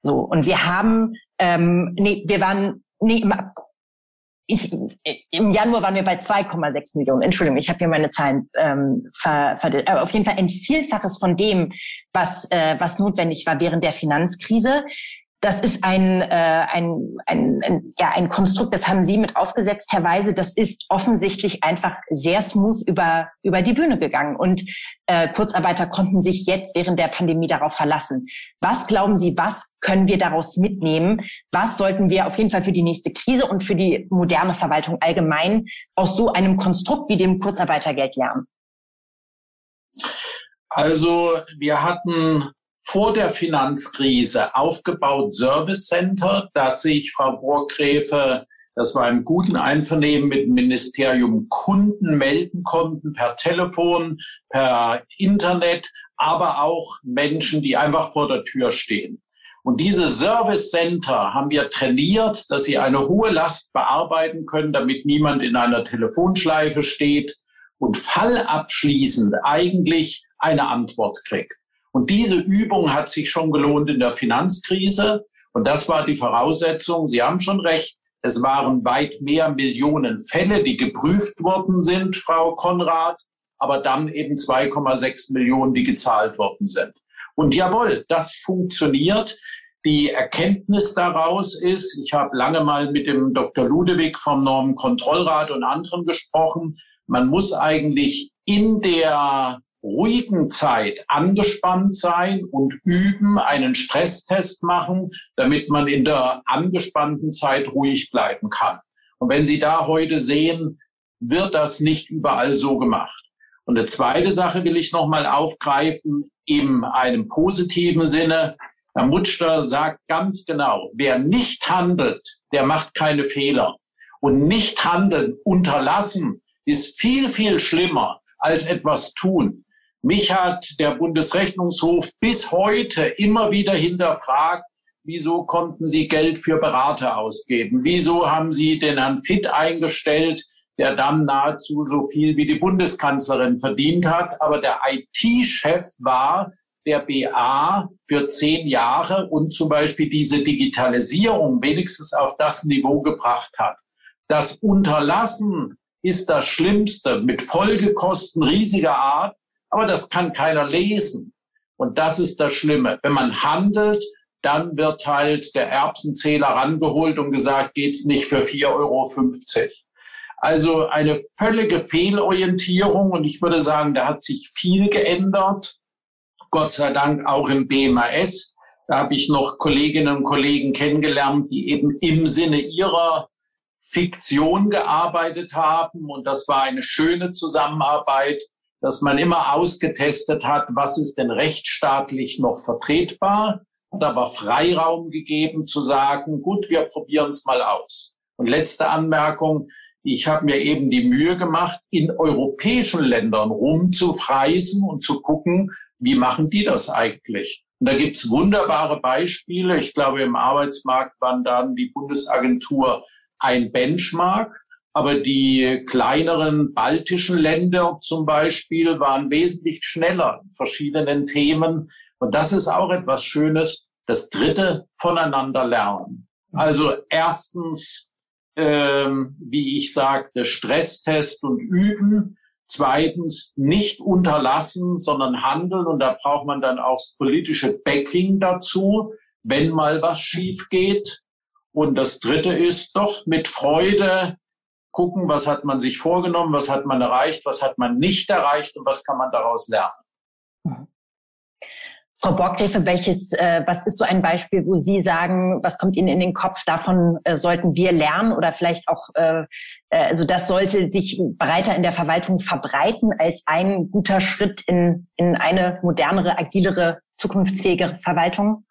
So, und wir haben, ähm, nee, wir waren, nee, im ich, im Januar waren wir bei 2,6 Millionen. Entschuldigung, ich habe hier meine Zahlen ähm, ver, ver, äh, auf jeden Fall ein Vielfaches von dem, was äh, was notwendig war während der Finanzkrise das ist ein, äh, ein, ein, ein, ja, ein Konstrukt, das haben Sie mit aufgesetzt, Herr Weise. Das ist offensichtlich einfach sehr smooth über, über die Bühne gegangen. Und äh, Kurzarbeiter konnten sich jetzt während der Pandemie darauf verlassen. Was glauben Sie, was können wir daraus mitnehmen? Was sollten wir auf jeden Fall für die nächste Krise und für die moderne Verwaltung allgemein aus so einem Konstrukt wie dem Kurzarbeitergeld lernen? Also wir hatten vor der Finanzkrise aufgebaut Service Center, das sich Frau Burggräfe, das war im guten Einvernehmen mit dem Ministerium, Kunden melden konnten per Telefon, per Internet, aber auch Menschen, die einfach vor der Tür stehen. Und diese Service Center haben wir trainiert, dass sie eine hohe Last bearbeiten können, damit niemand in einer Telefonschleife steht und fallabschließend eigentlich eine Antwort kriegt. Und diese Übung hat sich schon gelohnt in der Finanzkrise. Und das war die Voraussetzung. Sie haben schon recht. Es waren weit mehr Millionen Fälle, die geprüft worden sind, Frau Konrad, aber dann eben 2,6 Millionen, die gezahlt worden sind. Und jawohl, das funktioniert. Die Erkenntnis daraus ist, ich habe lange mal mit dem Dr. Ludewig vom Normenkontrollrat und anderen gesprochen, man muss eigentlich in der ruhigen Zeit angespannt sein und üben, einen Stresstest machen, damit man in der angespannten Zeit ruhig bleiben kann. Und wenn Sie da heute sehen, wird das nicht überall so gemacht. Und eine zweite Sache will ich nochmal aufgreifen, in einem positiven Sinne. Herr Mutster sagt ganz genau, wer nicht handelt, der macht keine Fehler. Und nicht handeln, unterlassen, ist viel, viel schlimmer als etwas tun. Mich hat der Bundesrechnungshof bis heute immer wieder hinterfragt, wieso konnten Sie Geld für Berater ausgeben? Wieso haben Sie den Herrn Fitt eingestellt, der dann nahezu so viel wie die Bundeskanzlerin verdient hat? Aber der IT-Chef war der BA für zehn Jahre und zum Beispiel diese Digitalisierung wenigstens auf das Niveau gebracht hat. Das Unterlassen ist das Schlimmste mit Folgekosten riesiger Art aber das kann keiner lesen. Und das ist das Schlimme. Wenn man handelt, dann wird halt der Erbsenzähler rangeholt und gesagt, geht's nicht für 4,50 Euro. Also eine völlige Fehlorientierung und ich würde sagen, da hat sich viel geändert. Gott sei Dank auch im BMAS. Da habe ich noch Kolleginnen und Kollegen kennengelernt, die eben im Sinne ihrer Fiktion gearbeitet haben. Und das war eine schöne Zusammenarbeit dass man immer ausgetestet hat, was ist denn rechtsstaatlich noch vertretbar, hat aber Freiraum gegeben zu sagen, gut, wir probieren es mal aus. Und letzte Anmerkung, ich habe mir eben die Mühe gemacht, in europäischen Ländern rumzufreisen und zu gucken, wie machen die das eigentlich? Und da gibt's wunderbare Beispiele. Ich glaube, im Arbeitsmarkt waren dann die Bundesagentur ein Benchmark. Aber die kleineren baltischen Länder zum Beispiel waren wesentlich schneller in verschiedenen Themen. Und das ist auch etwas Schönes. Das dritte, voneinander lernen. Also erstens, ähm, wie ich sagte, Stresstest und Üben. Zweitens, nicht unterlassen, sondern handeln. Und da braucht man dann auch das politische Backing dazu, wenn mal was schief geht. Und das Dritte ist doch mit Freude gucken, was hat man sich vorgenommen, was hat man erreicht, was hat man nicht erreicht und was kann man daraus lernen. Mhm. Frau Borgrefe, welches, äh, was ist so ein Beispiel, wo Sie sagen, was kommt Ihnen in den Kopf, davon äh, sollten wir lernen oder vielleicht auch, äh, äh, also das sollte sich breiter in der Verwaltung verbreiten als ein guter Schritt in, in eine modernere, agilere, zukunftsfähige Verwaltung?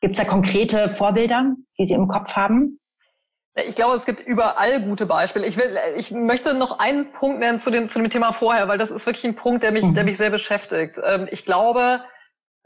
Gibt es da konkrete Vorbilder, die Sie im Kopf haben? Ich glaube, es gibt überall gute Beispiele. Ich will, ich möchte noch einen Punkt nennen zu dem, zu dem Thema vorher, weil das ist wirklich ein Punkt, der mich, der mhm. mich sehr beschäftigt. Ähm, ich glaube,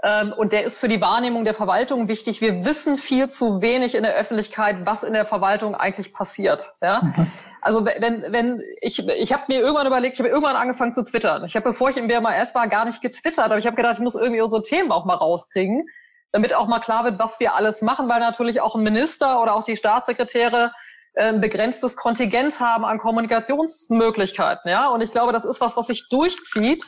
ähm, und der ist für die Wahrnehmung der Verwaltung wichtig. Wir wissen viel zu wenig in der Öffentlichkeit, was in der Verwaltung eigentlich passiert. Ja? Mhm. Also wenn, wenn ich, ich habe mir irgendwann überlegt, ich habe irgendwann angefangen zu twittern. Ich habe, bevor ich im BMAS war, gar nicht getwittert, aber ich habe gedacht, ich muss irgendwie unsere Themen auch mal rauskriegen damit auch mal klar wird, was wir alles machen, weil natürlich auch ein Minister oder auch die Staatssekretäre äh, ein begrenztes Kontingent haben an Kommunikationsmöglichkeiten. Ja, und ich glaube, das ist was, was sich durchzieht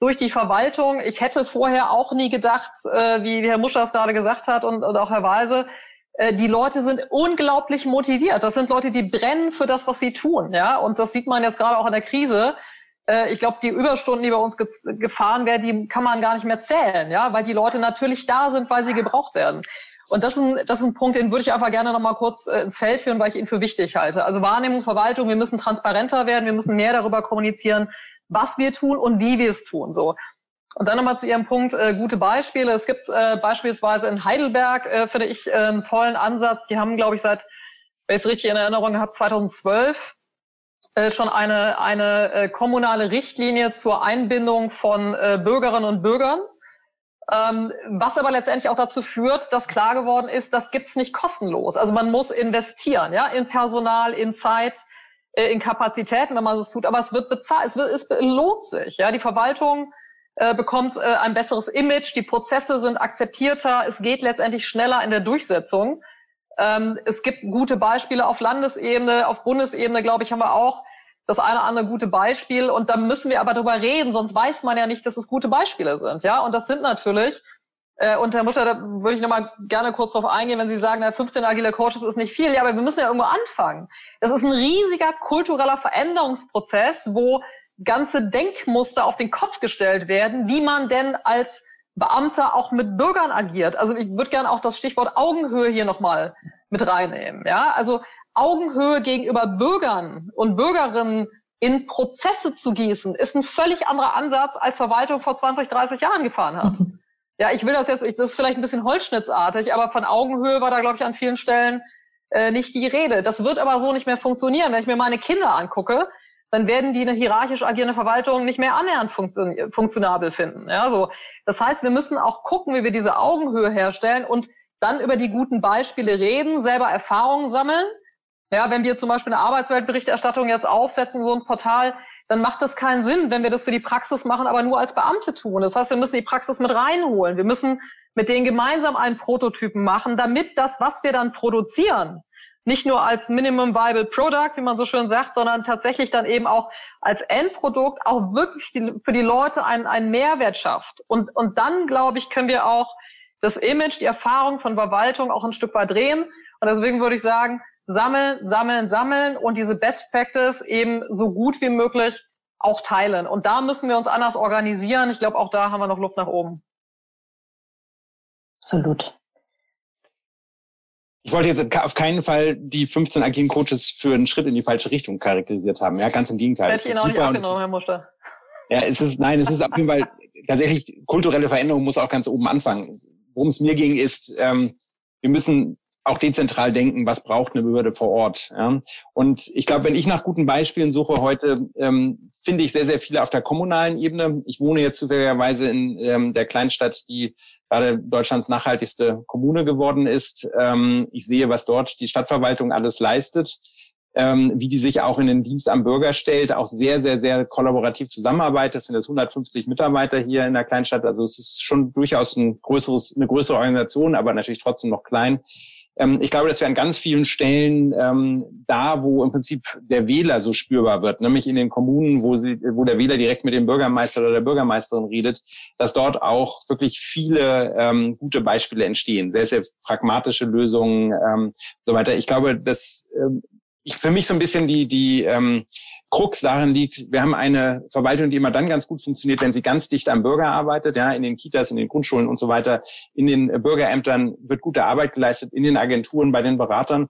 durch die Verwaltung. Ich hätte vorher auch nie gedacht, äh, wie Herr Muscher es gerade gesagt hat und, und auch Herr Weise, äh, die Leute sind unglaublich motiviert. Das sind Leute, die brennen für das, was sie tun. Ja, und das sieht man jetzt gerade auch in der Krise. Äh, ich glaube, die Überstunden, die bei uns ge gefahren werden, die kann man gar nicht mehr zählen, ja, weil die Leute natürlich da sind, weil sie gebraucht werden. Und das ist ein, das ist ein Punkt, den würde ich einfach gerne nochmal kurz äh, ins Feld führen, weil ich ihn für wichtig halte. Also Wahrnehmung, Verwaltung, wir müssen transparenter werden, wir müssen mehr darüber kommunizieren, was wir tun und wie wir es tun. So. Und dann nochmal zu Ihrem Punkt, äh, gute Beispiele. Es gibt äh, beispielsweise in Heidelberg, äh, finde ich, äh, einen tollen Ansatz. Die haben, glaube ich, seit, wenn ich es richtig in Erinnerung habe, 2012 äh, schon eine, eine äh, kommunale Richtlinie zur Einbindung von äh, Bürgerinnen und Bürgern. Ähm, was aber letztendlich auch dazu führt, dass klar geworden ist, das gibt's nicht kostenlos. Also man muss investieren, ja, in Personal, in Zeit, äh, in Kapazitäten, wenn man es tut. Aber es wird bezahlt, es, wird, es lohnt sich. Ja, die Verwaltung äh, bekommt äh, ein besseres Image, die Prozesse sind akzeptierter, es geht letztendlich schneller in der Durchsetzung. Ähm, es gibt gute Beispiele auf Landesebene, auf Bundesebene, glaube ich, haben wir auch das eine oder andere gute Beispiel. Und da müssen wir aber drüber reden, sonst weiß man ja nicht, dass es gute Beispiele sind. Ja, und das sind natürlich äh, und Herr Muscher, da würde ich nochmal gerne kurz drauf eingehen, wenn Sie sagen, na, 15 agile Coaches ist nicht viel. Ja, aber wir müssen ja irgendwo anfangen. Das ist ein riesiger kultureller Veränderungsprozess, wo ganze Denkmuster auf den Kopf gestellt werden, wie man denn als Beamter auch mit Bürgern agiert. Also ich würde gerne auch das Stichwort Augenhöhe hier nochmal mit reinnehmen. Ja, also Augenhöhe gegenüber Bürgern und Bürgerinnen in Prozesse zu gießen, ist ein völlig anderer Ansatz, als Verwaltung vor 20, 30 Jahren gefahren hat. Ja, ich will das jetzt, ich, das ist vielleicht ein bisschen holzschnittsartig, aber von Augenhöhe war da, glaube ich, an vielen Stellen äh, nicht die Rede. Das wird aber so nicht mehr funktionieren. Wenn ich mir meine Kinder angucke, dann werden die eine hierarchisch agierende Verwaltung nicht mehr annähernd funktion funktionabel finden. Ja, so. Das heißt, wir müssen auch gucken, wie wir diese Augenhöhe herstellen und dann über die guten Beispiele reden, selber Erfahrungen sammeln ja, wenn wir zum Beispiel eine Arbeitsweltberichterstattung jetzt aufsetzen, so ein Portal, dann macht das keinen Sinn, wenn wir das für die Praxis machen, aber nur als Beamte tun. Das heißt, wir müssen die Praxis mit reinholen. Wir müssen mit denen gemeinsam einen Prototypen machen, damit das, was wir dann produzieren, nicht nur als Minimum Viable Product, wie man so schön sagt, sondern tatsächlich dann eben auch als Endprodukt auch wirklich die, für die Leute einen, einen Mehrwert schafft. Und, und dann, glaube ich, können wir auch das Image, die Erfahrung von Verwaltung auch ein Stück weit drehen. Und deswegen würde ich sagen, sammeln, sammeln, sammeln und diese Best Practice eben so gut wie möglich auch teilen. Und da müssen wir uns anders organisieren. Ich glaube, auch da haben wir noch Luft nach oben. Absolut. Ich wollte jetzt auf keinen Fall die 15 agilen Coaches für einen Schritt in die falsche Richtung charakterisiert haben. Ja, ganz im Gegenteil. Das Ihnen auch nicht Herr Muster. Ja, es ist, nein, es ist auf jeden Fall tatsächlich kulturelle Veränderung muss auch ganz oben anfangen. Worum es mir ging, ist, ähm, wir müssen auch dezentral denken, was braucht eine Behörde vor Ort. Ja? Und ich glaube, wenn ich nach guten Beispielen suche heute, ähm, finde ich sehr, sehr viele auf der kommunalen Ebene. Ich wohne jetzt zufälligerweise in ähm, der Kleinstadt, die gerade Deutschlands nachhaltigste Kommune geworden ist. Ähm, ich sehe, was dort die Stadtverwaltung alles leistet. ähm, wie die sich auch in den Dienst am Bürger stellt, auch sehr, sehr, sehr kollaborativ zusammenarbeitet. Das sind jetzt 150 Mitarbeiter hier in der Kleinstadt. Also es ist schon durchaus ein größeres, eine größere Organisation, aber natürlich trotzdem noch klein. Ähm, ich glaube, dass wir an ganz vielen Stellen ähm, da, wo im Prinzip der Wähler so spürbar wird, nämlich in den Kommunen, wo, sie, wo der Wähler direkt mit dem Bürgermeister oder der Bürgermeisterin redet, dass dort auch wirklich viele ähm, gute Beispiele entstehen, sehr, sehr pragmatische Lösungen ähm, so weiter. Ich glaube, dass ähm, ich, für mich so ein bisschen die, die ähm, Krux darin liegt, wir haben eine Verwaltung, die immer dann ganz gut funktioniert, wenn sie ganz dicht am Bürger arbeitet, ja, in den Kitas, in den Grundschulen und so weiter. In den Bürgerämtern wird gute Arbeit geleistet, in den Agenturen, bei den Beratern.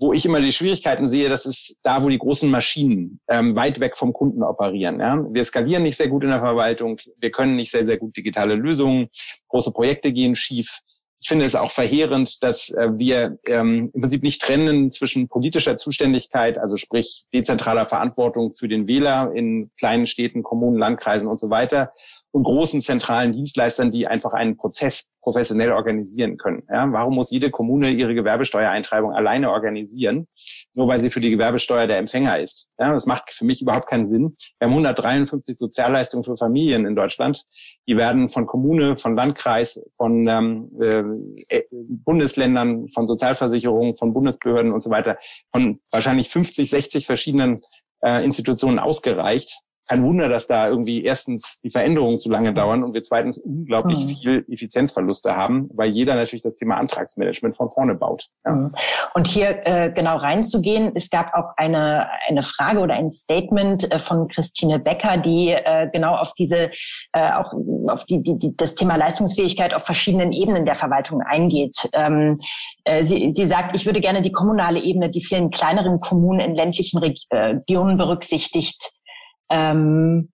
Wo ich immer die Schwierigkeiten sehe, das ist da, wo die großen Maschinen ähm, weit weg vom Kunden operieren. Ja. Wir skalieren nicht sehr gut in der Verwaltung, wir können nicht sehr, sehr gut digitale Lösungen, große Projekte gehen schief ich finde es auch verheerend, dass äh, wir ähm, im Prinzip nicht trennen zwischen politischer Zuständigkeit, also sprich dezentraler Verantwortung für den Wähler in kleinen Städten, Kommunen, Landkreisen und so weiter und großen zentralen Dienstleistern, die einfach einen Prozess professionell organisieren können. Ja, warum muss jede Kommune ihre Gewerbesteuereintreibung alleine organisieren, nur weil sie für die Gewerbesteuer der Empfänger ist? Ja, das macht für mich überhaupt keinen Sinn. Wir haben 153 Sozialleistungen für Familien in Deutschland. Die werden von Kommune, von Landkreis, von ähm, äh, Bundesländern, von Sozialversicherungen, von Bundesbehörden und so weiter, von wahrscheinlich 50, 60 verschiedenen äh, Institutionen ausgereicht kein Wunder, dass da irgendwie erstens die Veränderungen zu lange dauern und wir zweitens unglaublich mhm. viel Effizienzverluste haben, weil jeder natürlich das Thema Antragsmanagement von vorne baut. Ja. Mhm. Und hier äh, genau reinzugehen, es gab auch eine, eine Frage oder ein Statement äh, von Christine Becker, die äh, genau auf diese, äh, auch auf die, die, die, das Thema Leistungsfähigkeit auf verschiedenen Ebenen der Verwaltung eingeht. Ähm, äh, sie, sie sagt, ich würde gerne die kommunale Ebene, die vielen kleineren Kommunen in ländlichen Regionen berücksichtigt ähm,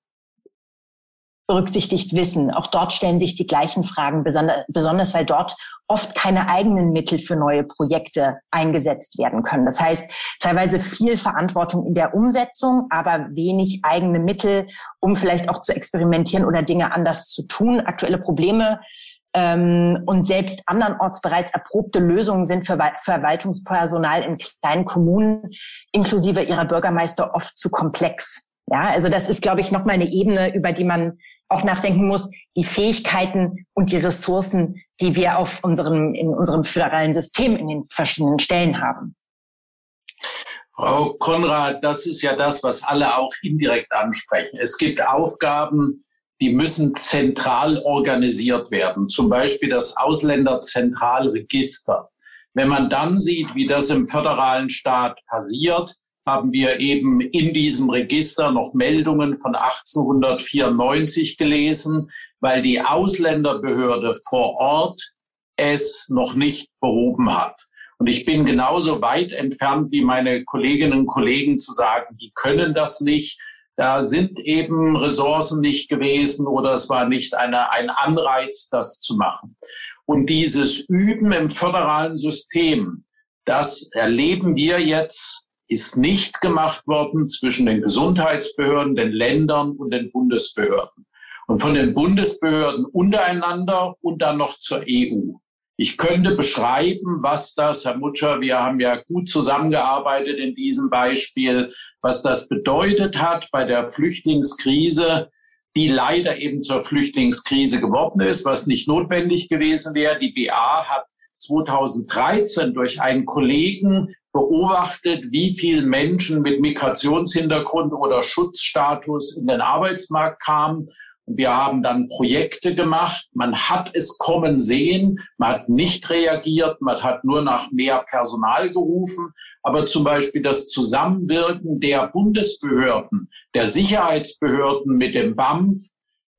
berücksichtigt wissen. Auch dort stellen sich die gleichen Fragen, besonders, besonders weil dort oft keine eigenen Mittel für neue Projekte eingesetzt werden können. Das heißt, teilweise viel Verantwortung in der Umsetzung, aber wenig eigene Mittel, um vielleicht auch zu experimentieren oder Dinge anders zu tun. Aktuelle Probleme ähm, und selbst andernorts bereits erprobte Lösungen sind für Verwaltungspersonal in kleinen Kommunen inklusive ihrer Bürgermeister oft zu komplex. Ja, also das ist, glaube ich, nochmal eine Ebene, über die man auch nachdenken muss, die Fähigkeiten und die Ressourcen, die wir auf unserem, in unserem föderalen System in den verschiedenen Stellen haben. Frau Konrad, das ist ja das, was alle auch indirekt ansprechen. Es gibt Aufgaben, die müssen zentral organisiert werden. Zum Beispiel das Ausländerzentralregister. Wenn man dann sieht, wie das im föderalen Staat passiert, haben wir eben in diesem Register noch Meldungen von 1894 gelesen, weil die Ausländerbehörde vor Ort es noch nicht behoben hat. Und ich bin genauso weit entfernt wie meine Kolleginnen und Kollegen zu sagen, die können das nicht. Da sind eben Ressourcen nicht gewesen oder es war nicht eine, ein Anreiz, das zu machen. Und dieses Üben im föderalen System, das erleben wir jetzt ist nicht gemacht worden zwischen den Gesundheitsbehörden, den Ländern und den Bundesbehörden. Und von den Bundesbehörden untereinander und dann noch zur EU. Ich könnte beschreiben, was das, Herr Mutscher, wir haben ja gut zusammengearbeitet in diesem Beispiel, was das bedeutet hat bei der Flüchtlingskrise, die leider eben zur Flüchtlingskrise geworden ist, was nicht notwendig gewesen wäre. Die BA hat 2013 durch einen Kollegen beobachtet, wie viele Menschen mit Migrationshintergrund oder Schutzstatus in den Arbeitsmarkt kamen. Und wir haben dann Projekte gemacht. Man hat es kommen sehen. Man hat nicht reagiert. Man hat nur nach mehr Personal gerufen. Aber zum Beispiel das Zusammenwirken der Bundesbehörden, der Sicherheitsbehörden mit dem BAMF,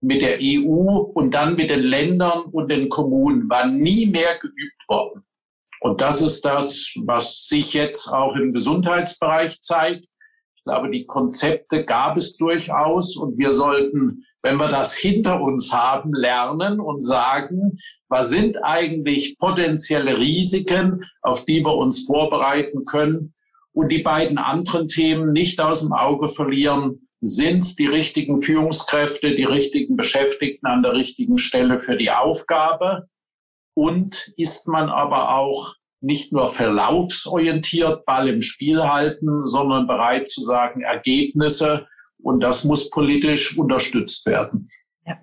mit der EU und dann mit den Ländern und den Kommunen war nie mehr geübt worden. Und das ist das, was sich jetzt auch im Gesundheitsbereich zeigt. Ich glaube, die Konzepte gab es durchaus und wir sollten, wenn wir das hinter uns haben, lernen und sagen, was sind eigentlich potenzielle Risiken, auf die wir uns vorbereiten können und die beiden anderen Themen nicht aus dem Auge verlieren. Sind die richtigen Führungskräfte, die richtigen Beschäftigten an der richtigen Stelle für die Aufgabe? Und ist man aber auch nicht nur verlaufsorientiert Ball im Spiel halten, sondern bereit zu sagen, Ergebnisse. Und das muss politisch unterstützt werden. Ja.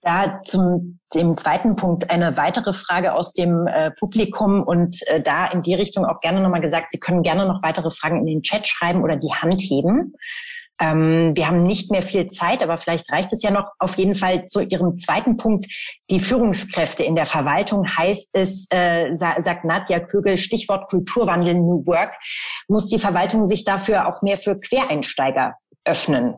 Da zum dem zweiten Punkt eine weitere Frage aus dem äh, Publikum und äh, da in die Richtung auch gerne nochmal gesagt, Sie können gerne noch weitere Fragen in den Chat schreiben oder die Hand heben. Ähm, wir haben nicht mehr viel Zeit, aber vielleicht reicht es ja noch. Auf jeden Fall zu Ihrem zweiten Punkt. Die Führungskräfte in der Verwaltung heißt es, äh, sagt Nadja Kögel, Stichwort Kulturwandel, New Work, muss die Verwaltung sich dafür auch mehr für Quereinsteiger öffnen.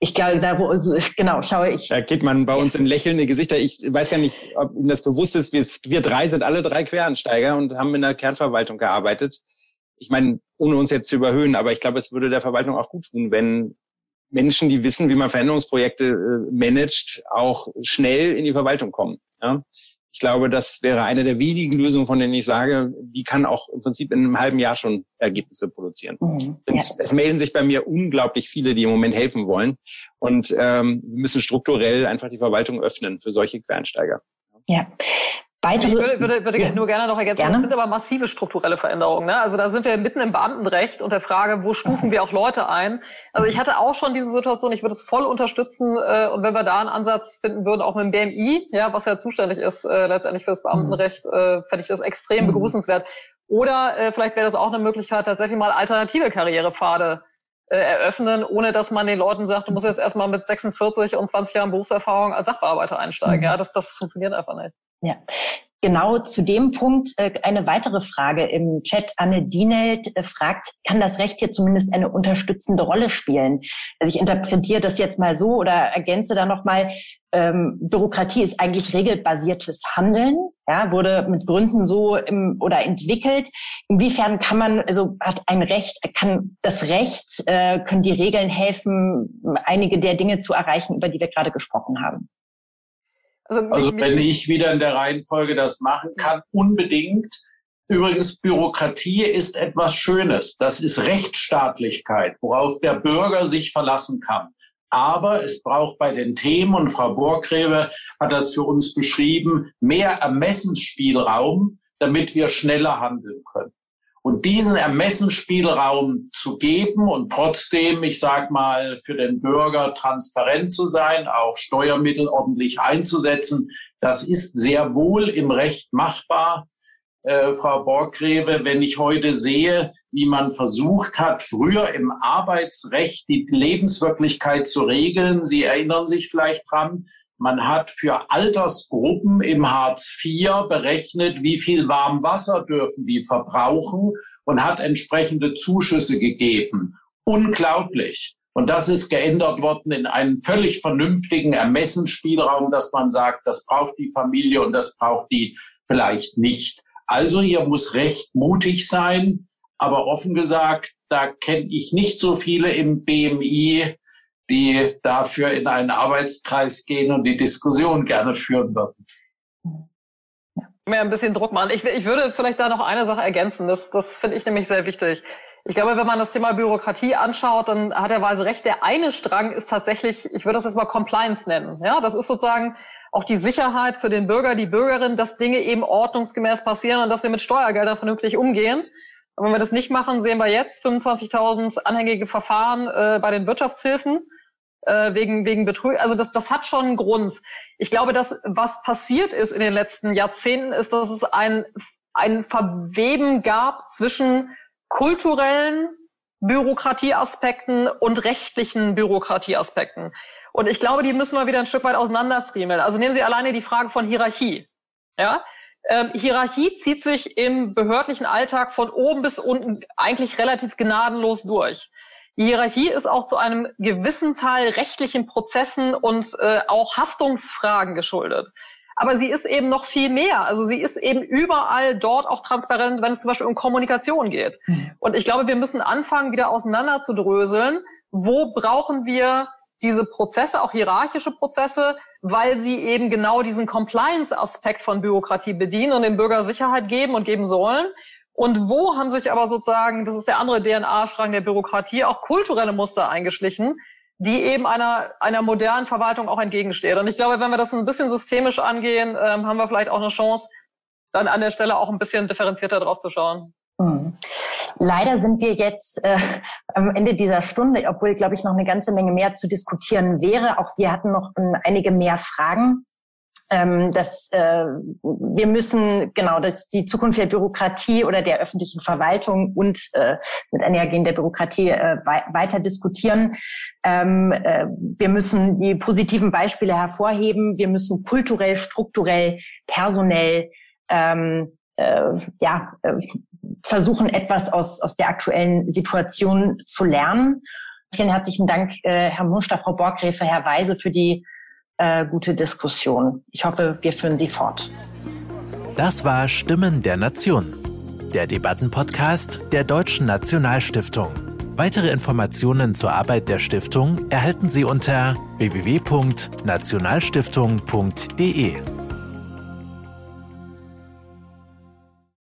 Ich glaube, da wo, genau, schaue ich. Da geht man bei uns in lächelnde Gesichter. Ich weiß gar nicht, ob Ihnen das bewusst ist. Wir, wir drei sind alle drei Quereinsteiger und haben in der Kernverwaltung gearbeitet. Ich meine, ohne uns jetzt zu überhöhen, aber ich glaube, es würde der Verwaltung auch gut tun, wenn Menschen, die wissen, wie man Veränderungsprojekte äh, managt, auch schnell in die Verwaltung kommen. Ja? Ich glaube, das wäre eine der wenigen Lösungen, von denen ich sage, die kann auch im Prinzip in einem halben Jahr schon Ergebnisse produzieren. Mhm, ja. Es melden sich bei mir unglaublich viele, die im Moment helfen wollen. Und ähm, wir müssen strukturell einfach die Verwaltung öffnen für solche Quereinsteiger. Ja, Weitere, ich würde, würde, würde ja. nur gerne noch ergänzen, gerne. das sind aber massive strukturelle Veränderungen. Ne? Also da sind wir mitten im Beamtenrecht und der Frage, wo stufen wir auch Leute ein? Also ich hatte auch schon diese Situation, ich würde es voll unterstützen äh, und wenn wir da einen Ansatz finden würden, auch mit dem BMI, ja, was ja zuständig ist äh, letztendlich für das Beamtenrecht, mhm. äh, fände ich das extrem mhm. begrüßenswert. Oder äh, vielleicht wäre das auch eine Möglichkeit, tatsächlich mal alternative Karrierepfade äh, eröffnen, ohne dass man den Leuten sagt, du musst jetzt erstmal mit 46 und 20 Jahren Berufserfahrung als Sachbearbeiter einsteigen. Mhm. Ja, das, das funktioniert einfach nicht. Ja. Genau zu dem Punkt äh, eine weitere Frage im Chat. Anne Dienelt äh, fragt, kann das Recht hier zumindest eine unterstützende Rolle spielen? Also ich interpretiere das jetzt mal so oder ergänze da nochmal, ähm, Bürokratie ist eigentlich regelbasiertes Handeln, ja, wurde mit Gründen so im, oder entwickelt. Inwiefern kann man, also hat ein Recht, kann das Recht, äh, können die Regeln helfen, einige der Dinge zu erreichen, über die wir gerade gesprochen haben? Also, also wenn ich wieder in der Reihenfolge das machen kann, unbedingt. Übrigens, Bürokratie ist etwas Schönes. Das ist Rechtsstaatlichkeit, worauf der Bürger sich verlassen kann. Aber es braucht bei den Themen, und Frau Borgräbe hat das für uns beschrieben, mehr Ermessensspielraum, damit wir schneller handeln können. Und diesen Ermessensspielraum zu geben und trotzdem, ich sag mal, für den Bürger transparent zu sein, auch Steuermittel ordentlich einzusetzen, das ist sehr wohl im Recht machbar. Äh, Frau Borggreve, wenn ich heute sehe, wie man versucht hat, früher im Arbeitsrecht die Lebenswirklichkeit zu regeln. Sie erinnern sich vielleicht dran, man hat für Altersgruppen im Hartz IV berechnet, wie viel Warmwasser dürfen die verbrauchen und hat entsprechende Zuschüsse gegeben. Unglaublich. Und das ist geändert worden in einen völlig vernünftigen Ermessensspielraum, dass man sagt, das braucht die Familie und das braucht die vielleicht nicht. Also hier muss Recht mutig sein. Aber offen gesagt, da kenne ich nicht so viele im BMI, die dafür in einen Arbeitskreis gehen und die Diskussion gerne führen würden. Mehr ein bisschen Druck machen. Ich, ich würde vielleicht da noch eine Sache ergänzen. Das, das finde ich nämlich sehr wichtig. Ich glaube, wenn man das Thema Bürokratie anschaut, dann hat er Weise recht. Der eine Strang ist tatsächlich, ich würde das jetzt mal Compliance nennen. Ja, das ist sozusagen auch die Sicherheit für den Bürger, die Bürgerin, dass Dinge eben ordnungsgemäß passieren und dass wir mit Steuergeldern vernünftig umgehen. Und wenn wir das nicht machen, sehen wir jetzt 25.000 anhängige Verfahren äh, bei den Wirtschaftshilfen äh, wegen, wegen Betrug. Also das, das hat schon einen Grund. Ich glaube, dass was passiert ist in den letzten Jahrzehnten, ist, dass es ein, ein Verweben gab zwischen kulturellen Bürokratieaspekten und rechtlichen Bürokratieaspekten. Und ich glaube, die müssen wir wieder ein Stück weit auseinanderfriemeln. Also nehmen Sie alleine die Frage von Hierarchie. Ja? Ähm, Hierarchie zieht sich im behördlichen Alltag von oben bis unten eigentlich relativ gnadenlos durch. Die Hierarchie ist auch zu einem gewissen Teil rechtlichen Prozessen und äh, auch Haftungsfragen geschuldet. Aber sie ist eben noch viel mehr. Also sie ist eben überall dort auch transparent, wenn es zum Beispiel um Kommunikation geht. Mhm. Und ich glaube, wir müssen anfangen, wieder auseinander zu dröseln. Wo brauchen wir diese Prozesse, auch hierarchische Prozesse, weil sie eben genau diesen Compliance-Aspekt von Bürokratie bedienen und dem Bürger Sicherheit geben und geben sollen. Und wo haben sich aber sozusagen, das ist der andere DNA-Strang der Bürokratie, auch kulturelle Muster eingeschlichen, die eben einer, einer modernen Verwaltung auch entgegenstehen. Und ich glaube, wenn wir das ein bisschen systemisch angehen, ähm, haben wir vielleicht auch eine Chance, dann an der Stelle auch ein bisschen differenzierter drauf zu schauen. Hm. Leider sind wir jetzt äh, am Ende dieser Stunde, obwohl, glaube ich, noch eine ganze Menge mehr zu diskutieren wäre. Auch wir hatten noch ähm, einige mehr Fragen. Ähm, dass äh, wir müssen genau, dass die Zukunft der Bürokratie oder der öffentlichen Verwaltung und äh, mit einhergehend der Bürokratie äh, weiter diskutieren. Ähm, äh, wir müssen die positiven Beispiele hervorheben. Wir müssen kulturell, strukturell, personell ähm, äh, ja, äh, versuchen, etwas aus, aus der aktuellen Situation zu lernen. Vielen herzlichen Dank, äh, Herr Muster, Frau Borgräfe, Herr Weise, für die äh, gute Diskussion. Ich hoffe, wir führen sie fort. Das war Stimmen der Nation, der Debattenpodcast der Deutschen Nationalstiftung. Weitere Informationen zur Arbeit der Stiftung erhalten Sie unter www.nationalstiftung.de.